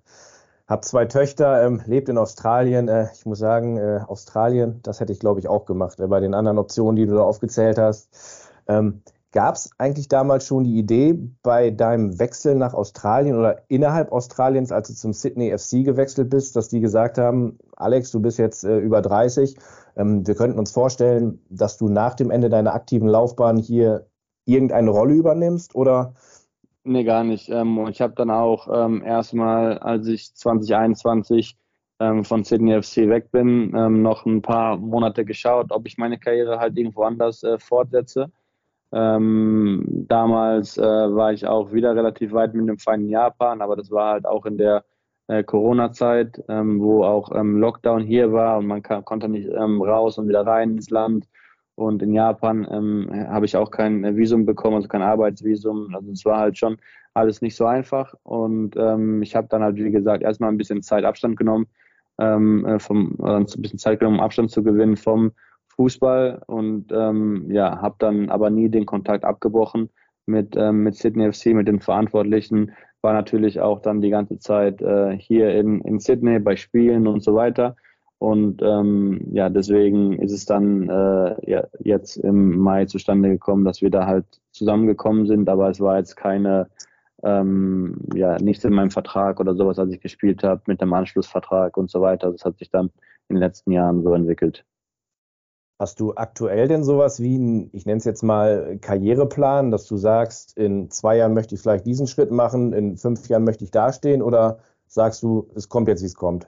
habt zwei Töchter, ähm, lebt in Australien. Äh, ich muss sagen, äh, Australien, das hätte ich glaube ich auch gemacht, äh, bei den anderen Optionen, die du da aufgezählt hast. Ähm, Gab es eigentlich damals schon die Idee bei deinem Wechsel nach Australien oder innerhalb Australiens, als du zum Sydney FC gewechselt bist, dass die gesagt haben, Alex, du bist jetzt äh, über 30, ähm, wir könnten uns vorstellen, dass du nach dem Ende deiner aktiven Laufbahn hier irgendeine Rolle übernimmst oder? Nee, gar nicht. Ähm, ich habe dann auch ähm, erstmal, als ich 2021 ähm, von Sydney FC weg bin, ähm, noch ein paar Monate geschaut, ob ich meine Karriere halt irgendwo anders äh, fortsetze ähm, damals äh, war ich auch wieder relativ weit mit dem Verein in Japan, aber das war halt auch in der äh, Corona-Zeit, ähm, wo auch ähm, Lockdown hier war und man kann, konnte nicht ähm, raus und wieder rein ins Land. Und in Japan ähm, habe ich auch kein äh, Visum bekommen, also kein Arbeitsvisum. Also es war halt schon alles nicht so einfach. Und ähm, ich habe dann halt, wie gesagt, erstmal ein bisschen Zeit Abstand genommen, ähm, äh, vom, äh, ein bisschen Zeit genommen, um Abstand zu gewinnen vom Fußball und ähm, ja, habe dann aber nie den Kontakt abgebrochen mit, ähm, mit Sydney FC, mit den Verantwortlichen, war natürlich auch dann die ganze Zeit äh, hier in, in Sydney bei Spielen und so weiter. Und ähm, ja, deswegen ist es dann äh, ja, jetzt im Mai zustande gekommen, dass wir da halt zusammengekommen sind, aber es war jetzt keine, ähm, ja, nichts in meinem Vertrag oder sowas, als ich gespielt habe, mit dem Anschlussvertrag und so weiter. Das hat sich dann in den letzten Jahren so entwickelt. Hast du aktuell denn sowas wie ein, ich nenne es jetzt mal Karriereplan, dass du sagst, in zwei Jahren möchte ich vielleicht diesen Schritt machen, in fünf Jahren möchte ich dastehen oder sagst du, es kommt jetzt, wie es kommt?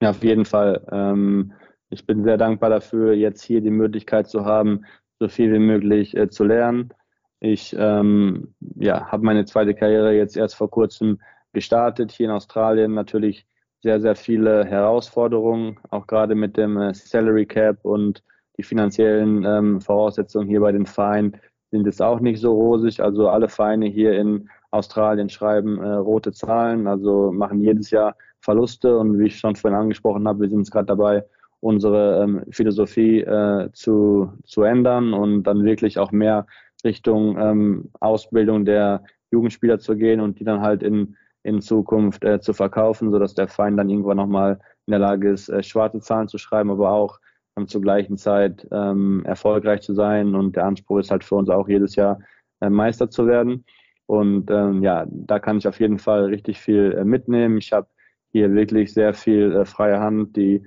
Ja, auf jeden Fall. Ähm, ich bin sehr dankbar dafür, jetzt hier die Möglichkeit zu haben, so viel wie möglich äh, zu lernen. Ich ähm, ja, habe meine zweite Karriere jetzt erst vor kurzem gestartet, hier in Australien. Natürlich sehr, sehr viele Herausforderungen, auch gerade mit dem äh, Salary Cap und die finanziellen ähm, Voraussetzungen hier bei den Vereinen sind jetzt auch nicht so rosig. Also alle Vereine hier in Australien schreiben äh, rote Zahlen, also machen jedes Jahr Verluste. Und wie ich schon vorhin angesprochen habe, wir sind jetzt gerade dabei, unsere ähm, Philosophie äh, zu, zu ändern und dann wirklich auch mehr Richtung ähm, Ausbildung der Jugendspieler zu gehen und die dann halt in in Zukunft äh, zu verkaufen, sodass der Verein dann irgendwann nochmal in der Lage ist, äh, schwarze Zahlen zu schreiben, aber auch ähm, zur gleichen Zeit ähm, erfolgreich zu sein. Und der Anspruch ist halt für uns auch jedes Jahr äh, Meister zu werden. Und ähm, ja, da kann ich auf jeden Fall richtig viel äh, mitnehmen. Ich habe hier wirklich sehr viel äh, freie Hand. Die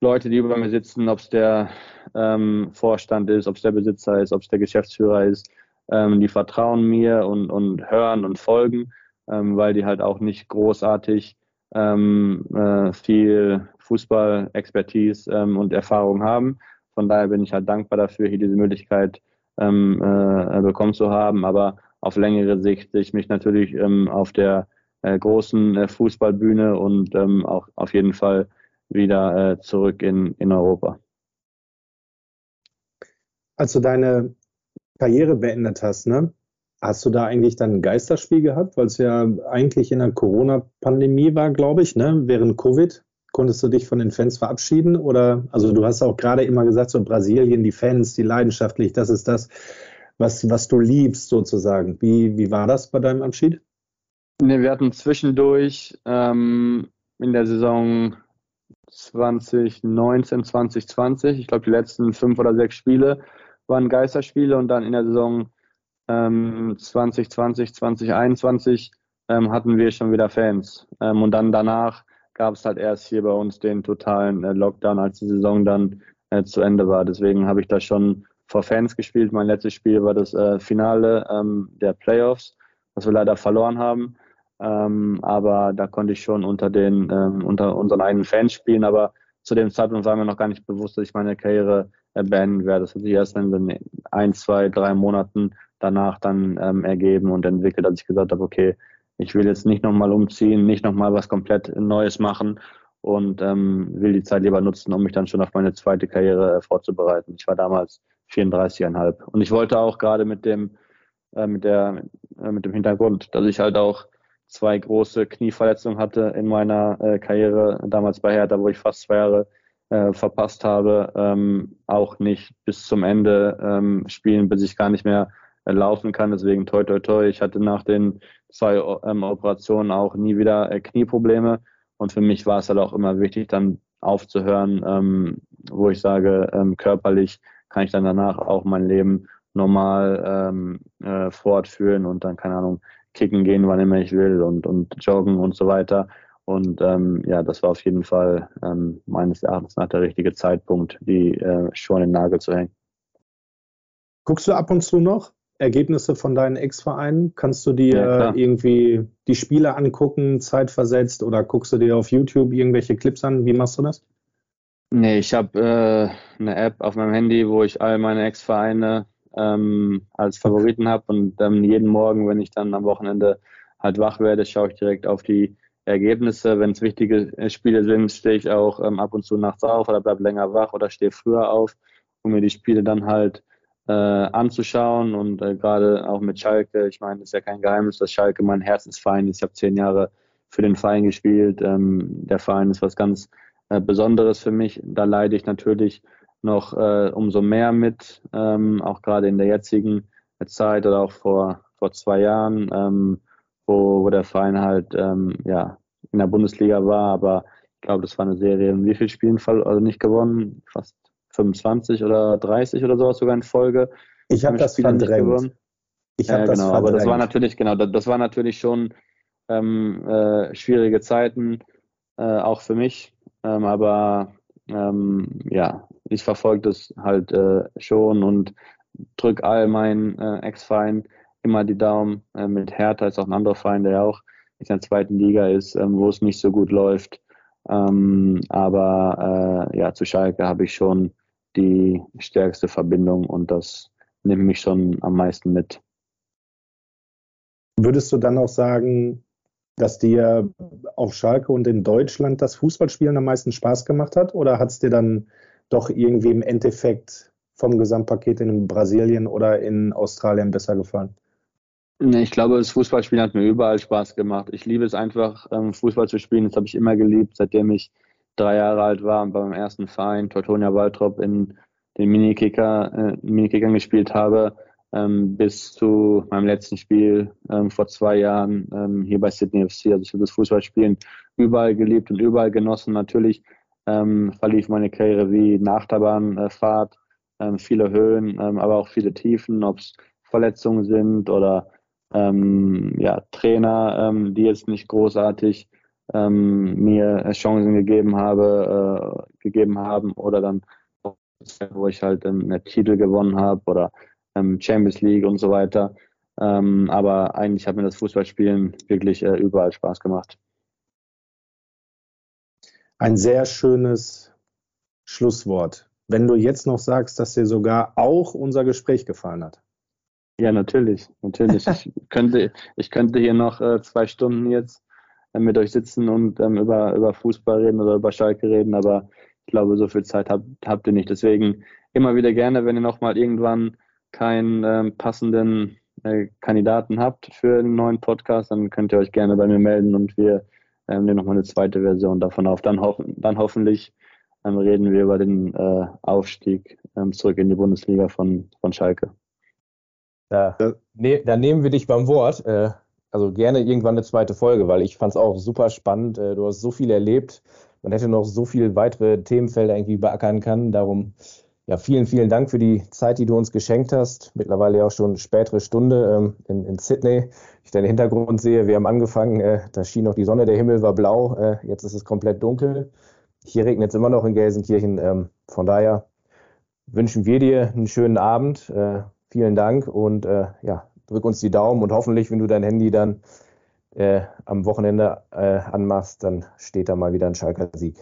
Leute, die über mir sitzen, ob es der ähm, Vorstand ist, ob es der Besitzer ist, ob es der Geschäftsführer ist, ähm, die vertrauen mir und, und hören und folgen ähm, weil die halt auch nicht großartig ähm, äh, viel Fußball-Expertise ähm, und Erfahrung haben. Von daher bin ich halt dankbar dafür, hier diese Möglichkeit ähm, äh, bekommen zu haben. Aber auf längere Sicht sehe ich mich natürlich ähm, auf der äh, großen äh, Fußballbühne und ähm, auch auf jeden Fall wieder äh, zurück in, in Europa. Als du deine Karriere beendet hast, ne? Hast du da eigentlich dann ein Geisterspiel gehabt, weil es ja eigentlich in der Corona-Pandemie war, glaube ich, ne? während Covid? Konntest du dich von den Fans verabschieden? Oder, also du hast auch gerade immer gesagt, so Brasilien, die Fans, die leidenschaftlich, das ist das, was, was du liebst sozusagen. Wie, wie war das bei deinem Abschied? Ne, wir hatten zwischendurch ähm, in der Saison 2019, 2020, ich glaube die letzten fünf oder sechs Spiele waren Geisterspiele und dann in der Saison ähm, 2020, 2021 ähm, hatten wir schon wieder Fans. Ähm, und dann danach gab es halt erst hier bei uns den totalen äh, Lockdown, als die Saison dann äh, zu Ende war. Deswegen habe ich da schon vor Fans gespielt. Mein letztes Spiel war das äh, Finale ähm, der Playoffs, was wir leider verloren haben. Ähm, aber da konnte ich schon unter den ähm, unter unseren eigenen Fans spielen. Aber zu dem Zeitpunkt war mir noch gar nicht bewusst, dass ich meine Karriere äh, beenden werde. Das hat sich erst in ein, zwei, drei Monaten danach dann ähm, ergeben und entwickelt, als ich gesagt habe, okay, ich will jetzt nicht nochmal umziehen, nicht nochmal was komplett Neues machen und ähm, will die Zeit lieber nutzen, um mich dann schon auf meine zweite Karriere äh, vorzubereiten. Ich war damals 34,5 und ich wollte auch gerade mit dem äh, mit der äh, mit dem Hintergrund, dass ich halt auch zwei große Knieverletzungen hatte in meiner äh, Karriere damals bei Hertha, wo ich fast zwei Jahre äh, verpasst habe, ähm, auch nicht bis zum Ende ähm, spielen, bis ich gar nicht mehr laufen kann. Deswegen toi toi toi. Ich hatte nach den zwei ähm, Operationen auch nie wieder äh, Knieprobleme. Und für mich war es halt auch immer wichtig, dann aufzuhören, ähm, wo ich sage, ähm, körperlich kann ich dann danach auch mein Leben normal ähm, äh, fortführen und dann, keine Ahnung, kicken gehen, wann immer ich will und, und joggen und so weiter. Und ähm, ja, das war auf jeden Fall ähm, meines Erachtens nach der richtige Zeitpunkt, die äh, Schuhe an den Nagel zu hängen. Guckst du ab und zu noch? Ergebnisse von deinen Ex-Vereinen? Kannst du dir ja, irgendwie die Spiele angucken, zeitversetzt oder guckst du dir auf YouTube irgendwelche Clips an? Wie machst du das? Nee, ich habe äh, eine App auf meinem Handy, wo ich all meine Ex-Vereine ähm, als Favoriten habe und dann jeden Morgen, wenn ich dann am Wochenende halt wach werde, schaue ich direkt auf die Ergebnisse. Wenn es wichtige Spiele sind, stehe ich auch ähm, ab und zu nachts auf oder bleibe länger wach oder stehe früher auf, um mir die Spiele dann halt äh, anzuschauen. Und äh, gerade auch mit Schalke, ich meine, es ist ja kein Geheimnis, dass Schalke mein Herzensverein ist. Ich habe zehn Jahre für den Verein gespielt. Ähm, der Verein ist was ganz äh, Besonderes für mich. Da leide ich natürlich noch äh, umso mehr mit, ähm, auch gerade in der jetzigen Zeit oder auch vor, vor zwei Jahren. Ähm, wo, wo der Verein halt ähm, ja, in der Bundesliga war, aber ich glaube, das war eine Serie in wie vielen Spielen also nicht gewonnen? Fast 25 oder 30 oder sowas sogar in Folge. Ich habe das Spiele verdrängt. Ich habe ja, das genau, verdrängt. aber das war natürlich genau, das, das war natürlich schon ähm, äh, schwierige Zeiten, äh, auch für mich. Ähm, aber ähm, ja, ich verfolge das halt äh, schon und drücke all meinen äh, Ex-Verein immer die Daumen. Äh, mit Hertha ist auch ein anderer Verein, der ja auch in der zweiten Liga ist, ähm, wo es nicht so gut läuft. Ähm, aber äh, ja, zu Schalke habe ich schon die stärkste Verbindung und das nimmt mich schon am meisten mit. Würdest du dann auch sagen, dass dir auf Schalke und in Deutschland das Fußballspielen am meisten Spaß gemacht hat? Oder hat es dir dann doch irgendwie im Endeffekt vom Gesamtpaket in Brasilien oder in Australien besser gefallen? Nee, ich glaube, das Fußballspielen hat mir überall Spaß gemacht. Ich liebe es einfach, ähm, Fußball zu spielen. Das habe ich immer geliebt, seitdem ich drei Jahre alt war und beim ersten Verein Teutonia Waltrop in den Minikicker, äh, Minikickern gespielt habe, ähm, bis zu meinem letzten Spiel ähm, vor zwei Jahren ähm, hier bei Sydney FC. Also ich habe das Fußballspielen überall geliebt und überall genossen. Natürlich ähm, verlief meine Karriere wie Nachterbahnfahrt, ähm, viele Höhen, ähm, aber auch viele Tiefen, ob es Verletzungen sind oder ähm, ja, Trainer, ähm, die jetzt nicht großartig ähm, mir Chancen gegeben habe, äh, gegeben haben oder dann wo ich halt ähm, einen Titel gewonnen habe oder ähm, Champions League und so weiter. Ähm, aber eigentlich hat mir das Fußballspielen wirklich äh, überall Spaß gemacht. Ein sehr schönes Schlusswort. Wenn du jetzt noch sagst, dass dir sogar auch unser Gespräch gefallen hat. Ja, natürlich, natürlich. ich <laughs> könnte, ich könnte hier noch äh, zwei Stunden jetzt mit euch sitzen und ähm, über, über Fußball reden oder über Schalke reden, aber ich glaube, so viel Zeit habt, habt ihr nicht. Deswegen immer wieder gerne, wenn ihr nochmal irgendwann keinen ähm, passenden äh, Kandidaten habt für einen neuen Podcast, dann könnt ihr euch gerne bei mir melden und wir ähm, nehmen nochmal eine zweite Version davon auf. Dann, hoffen, dann hoffentlich ähm, reden wir über den äh, Aufstieg ähm, zurück in die Bundesliga von, von Schalke. Da, ne, da nehmen wir dich beim Wort. Äh, also gerne irgendwann eine zweite Folge, weil ich fand es auch super spannend. Äh, du hast so viel erlebt. Man hätte noch so viele weitere Themenfelder irgendwie beackern können. Darum ja, vielen, vielen Dank für die Zeit, die du uns geschenkt hast. Mittlerweile ja auch schon spätere Stunde ähm, in, in, Sydney. Ich deinen Hintergrund sehe, wir haben angefangen, äh, da schien noch die Sonne, der Himmel war blau, äh, jetzt ist es komplett dunkel. Hier regnet es immer noch in Gelsenkirchen. Ähm, von daher wünschen wir dir einen schönen Abend. Äh, vielen Dank und äh, ja, drück uns die Daumen und hoffentlich, wenn du dein Handy dann äh, am Wochenende äh, anmachst, dann steht da mal wieder ein Schalker Sieg.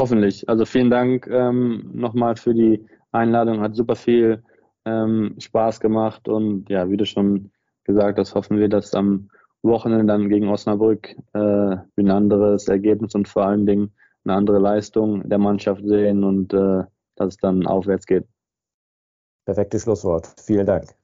Hoffentlich. Also vielen Dank ähm, nochmal für die Einladung. Hat super viel ähm, Spaß gemacht und ja, wie du schon gesagt hast, hoffen wir, dass am Wochenende dann gegen Osnabrück äh, ein anderes Ergebnis und vor allen Dingen eine andere Leistung der Mannschaft sehen und äh, dass es dann aufwärts geht. Perfektes Schlusswort. Vielen Dank.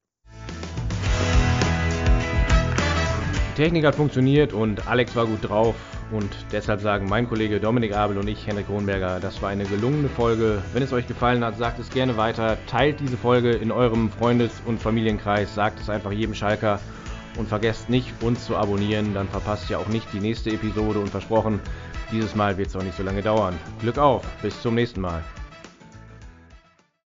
Technik hat funktioniert und Alex war gut drauf. Und deshalb sagen mein Kollege Dominik Abel und ich, Henrik Kronberger, das war eine gelungene Folge. Wenn es euch gefallen hat, sagt es gerne weiter. Teilt diese Folge in eurem Freundes- und Familienkreis. Sagt es einfach jedem Schalker. Und vergesst nicht, uns zu abonnieren. Dann verpasst ihr auch nicht die nächste Episode. Und versprochen, dieses Mal wird es auch nicht so lange dauern. Glück auf. Bis zum nächsten Mal.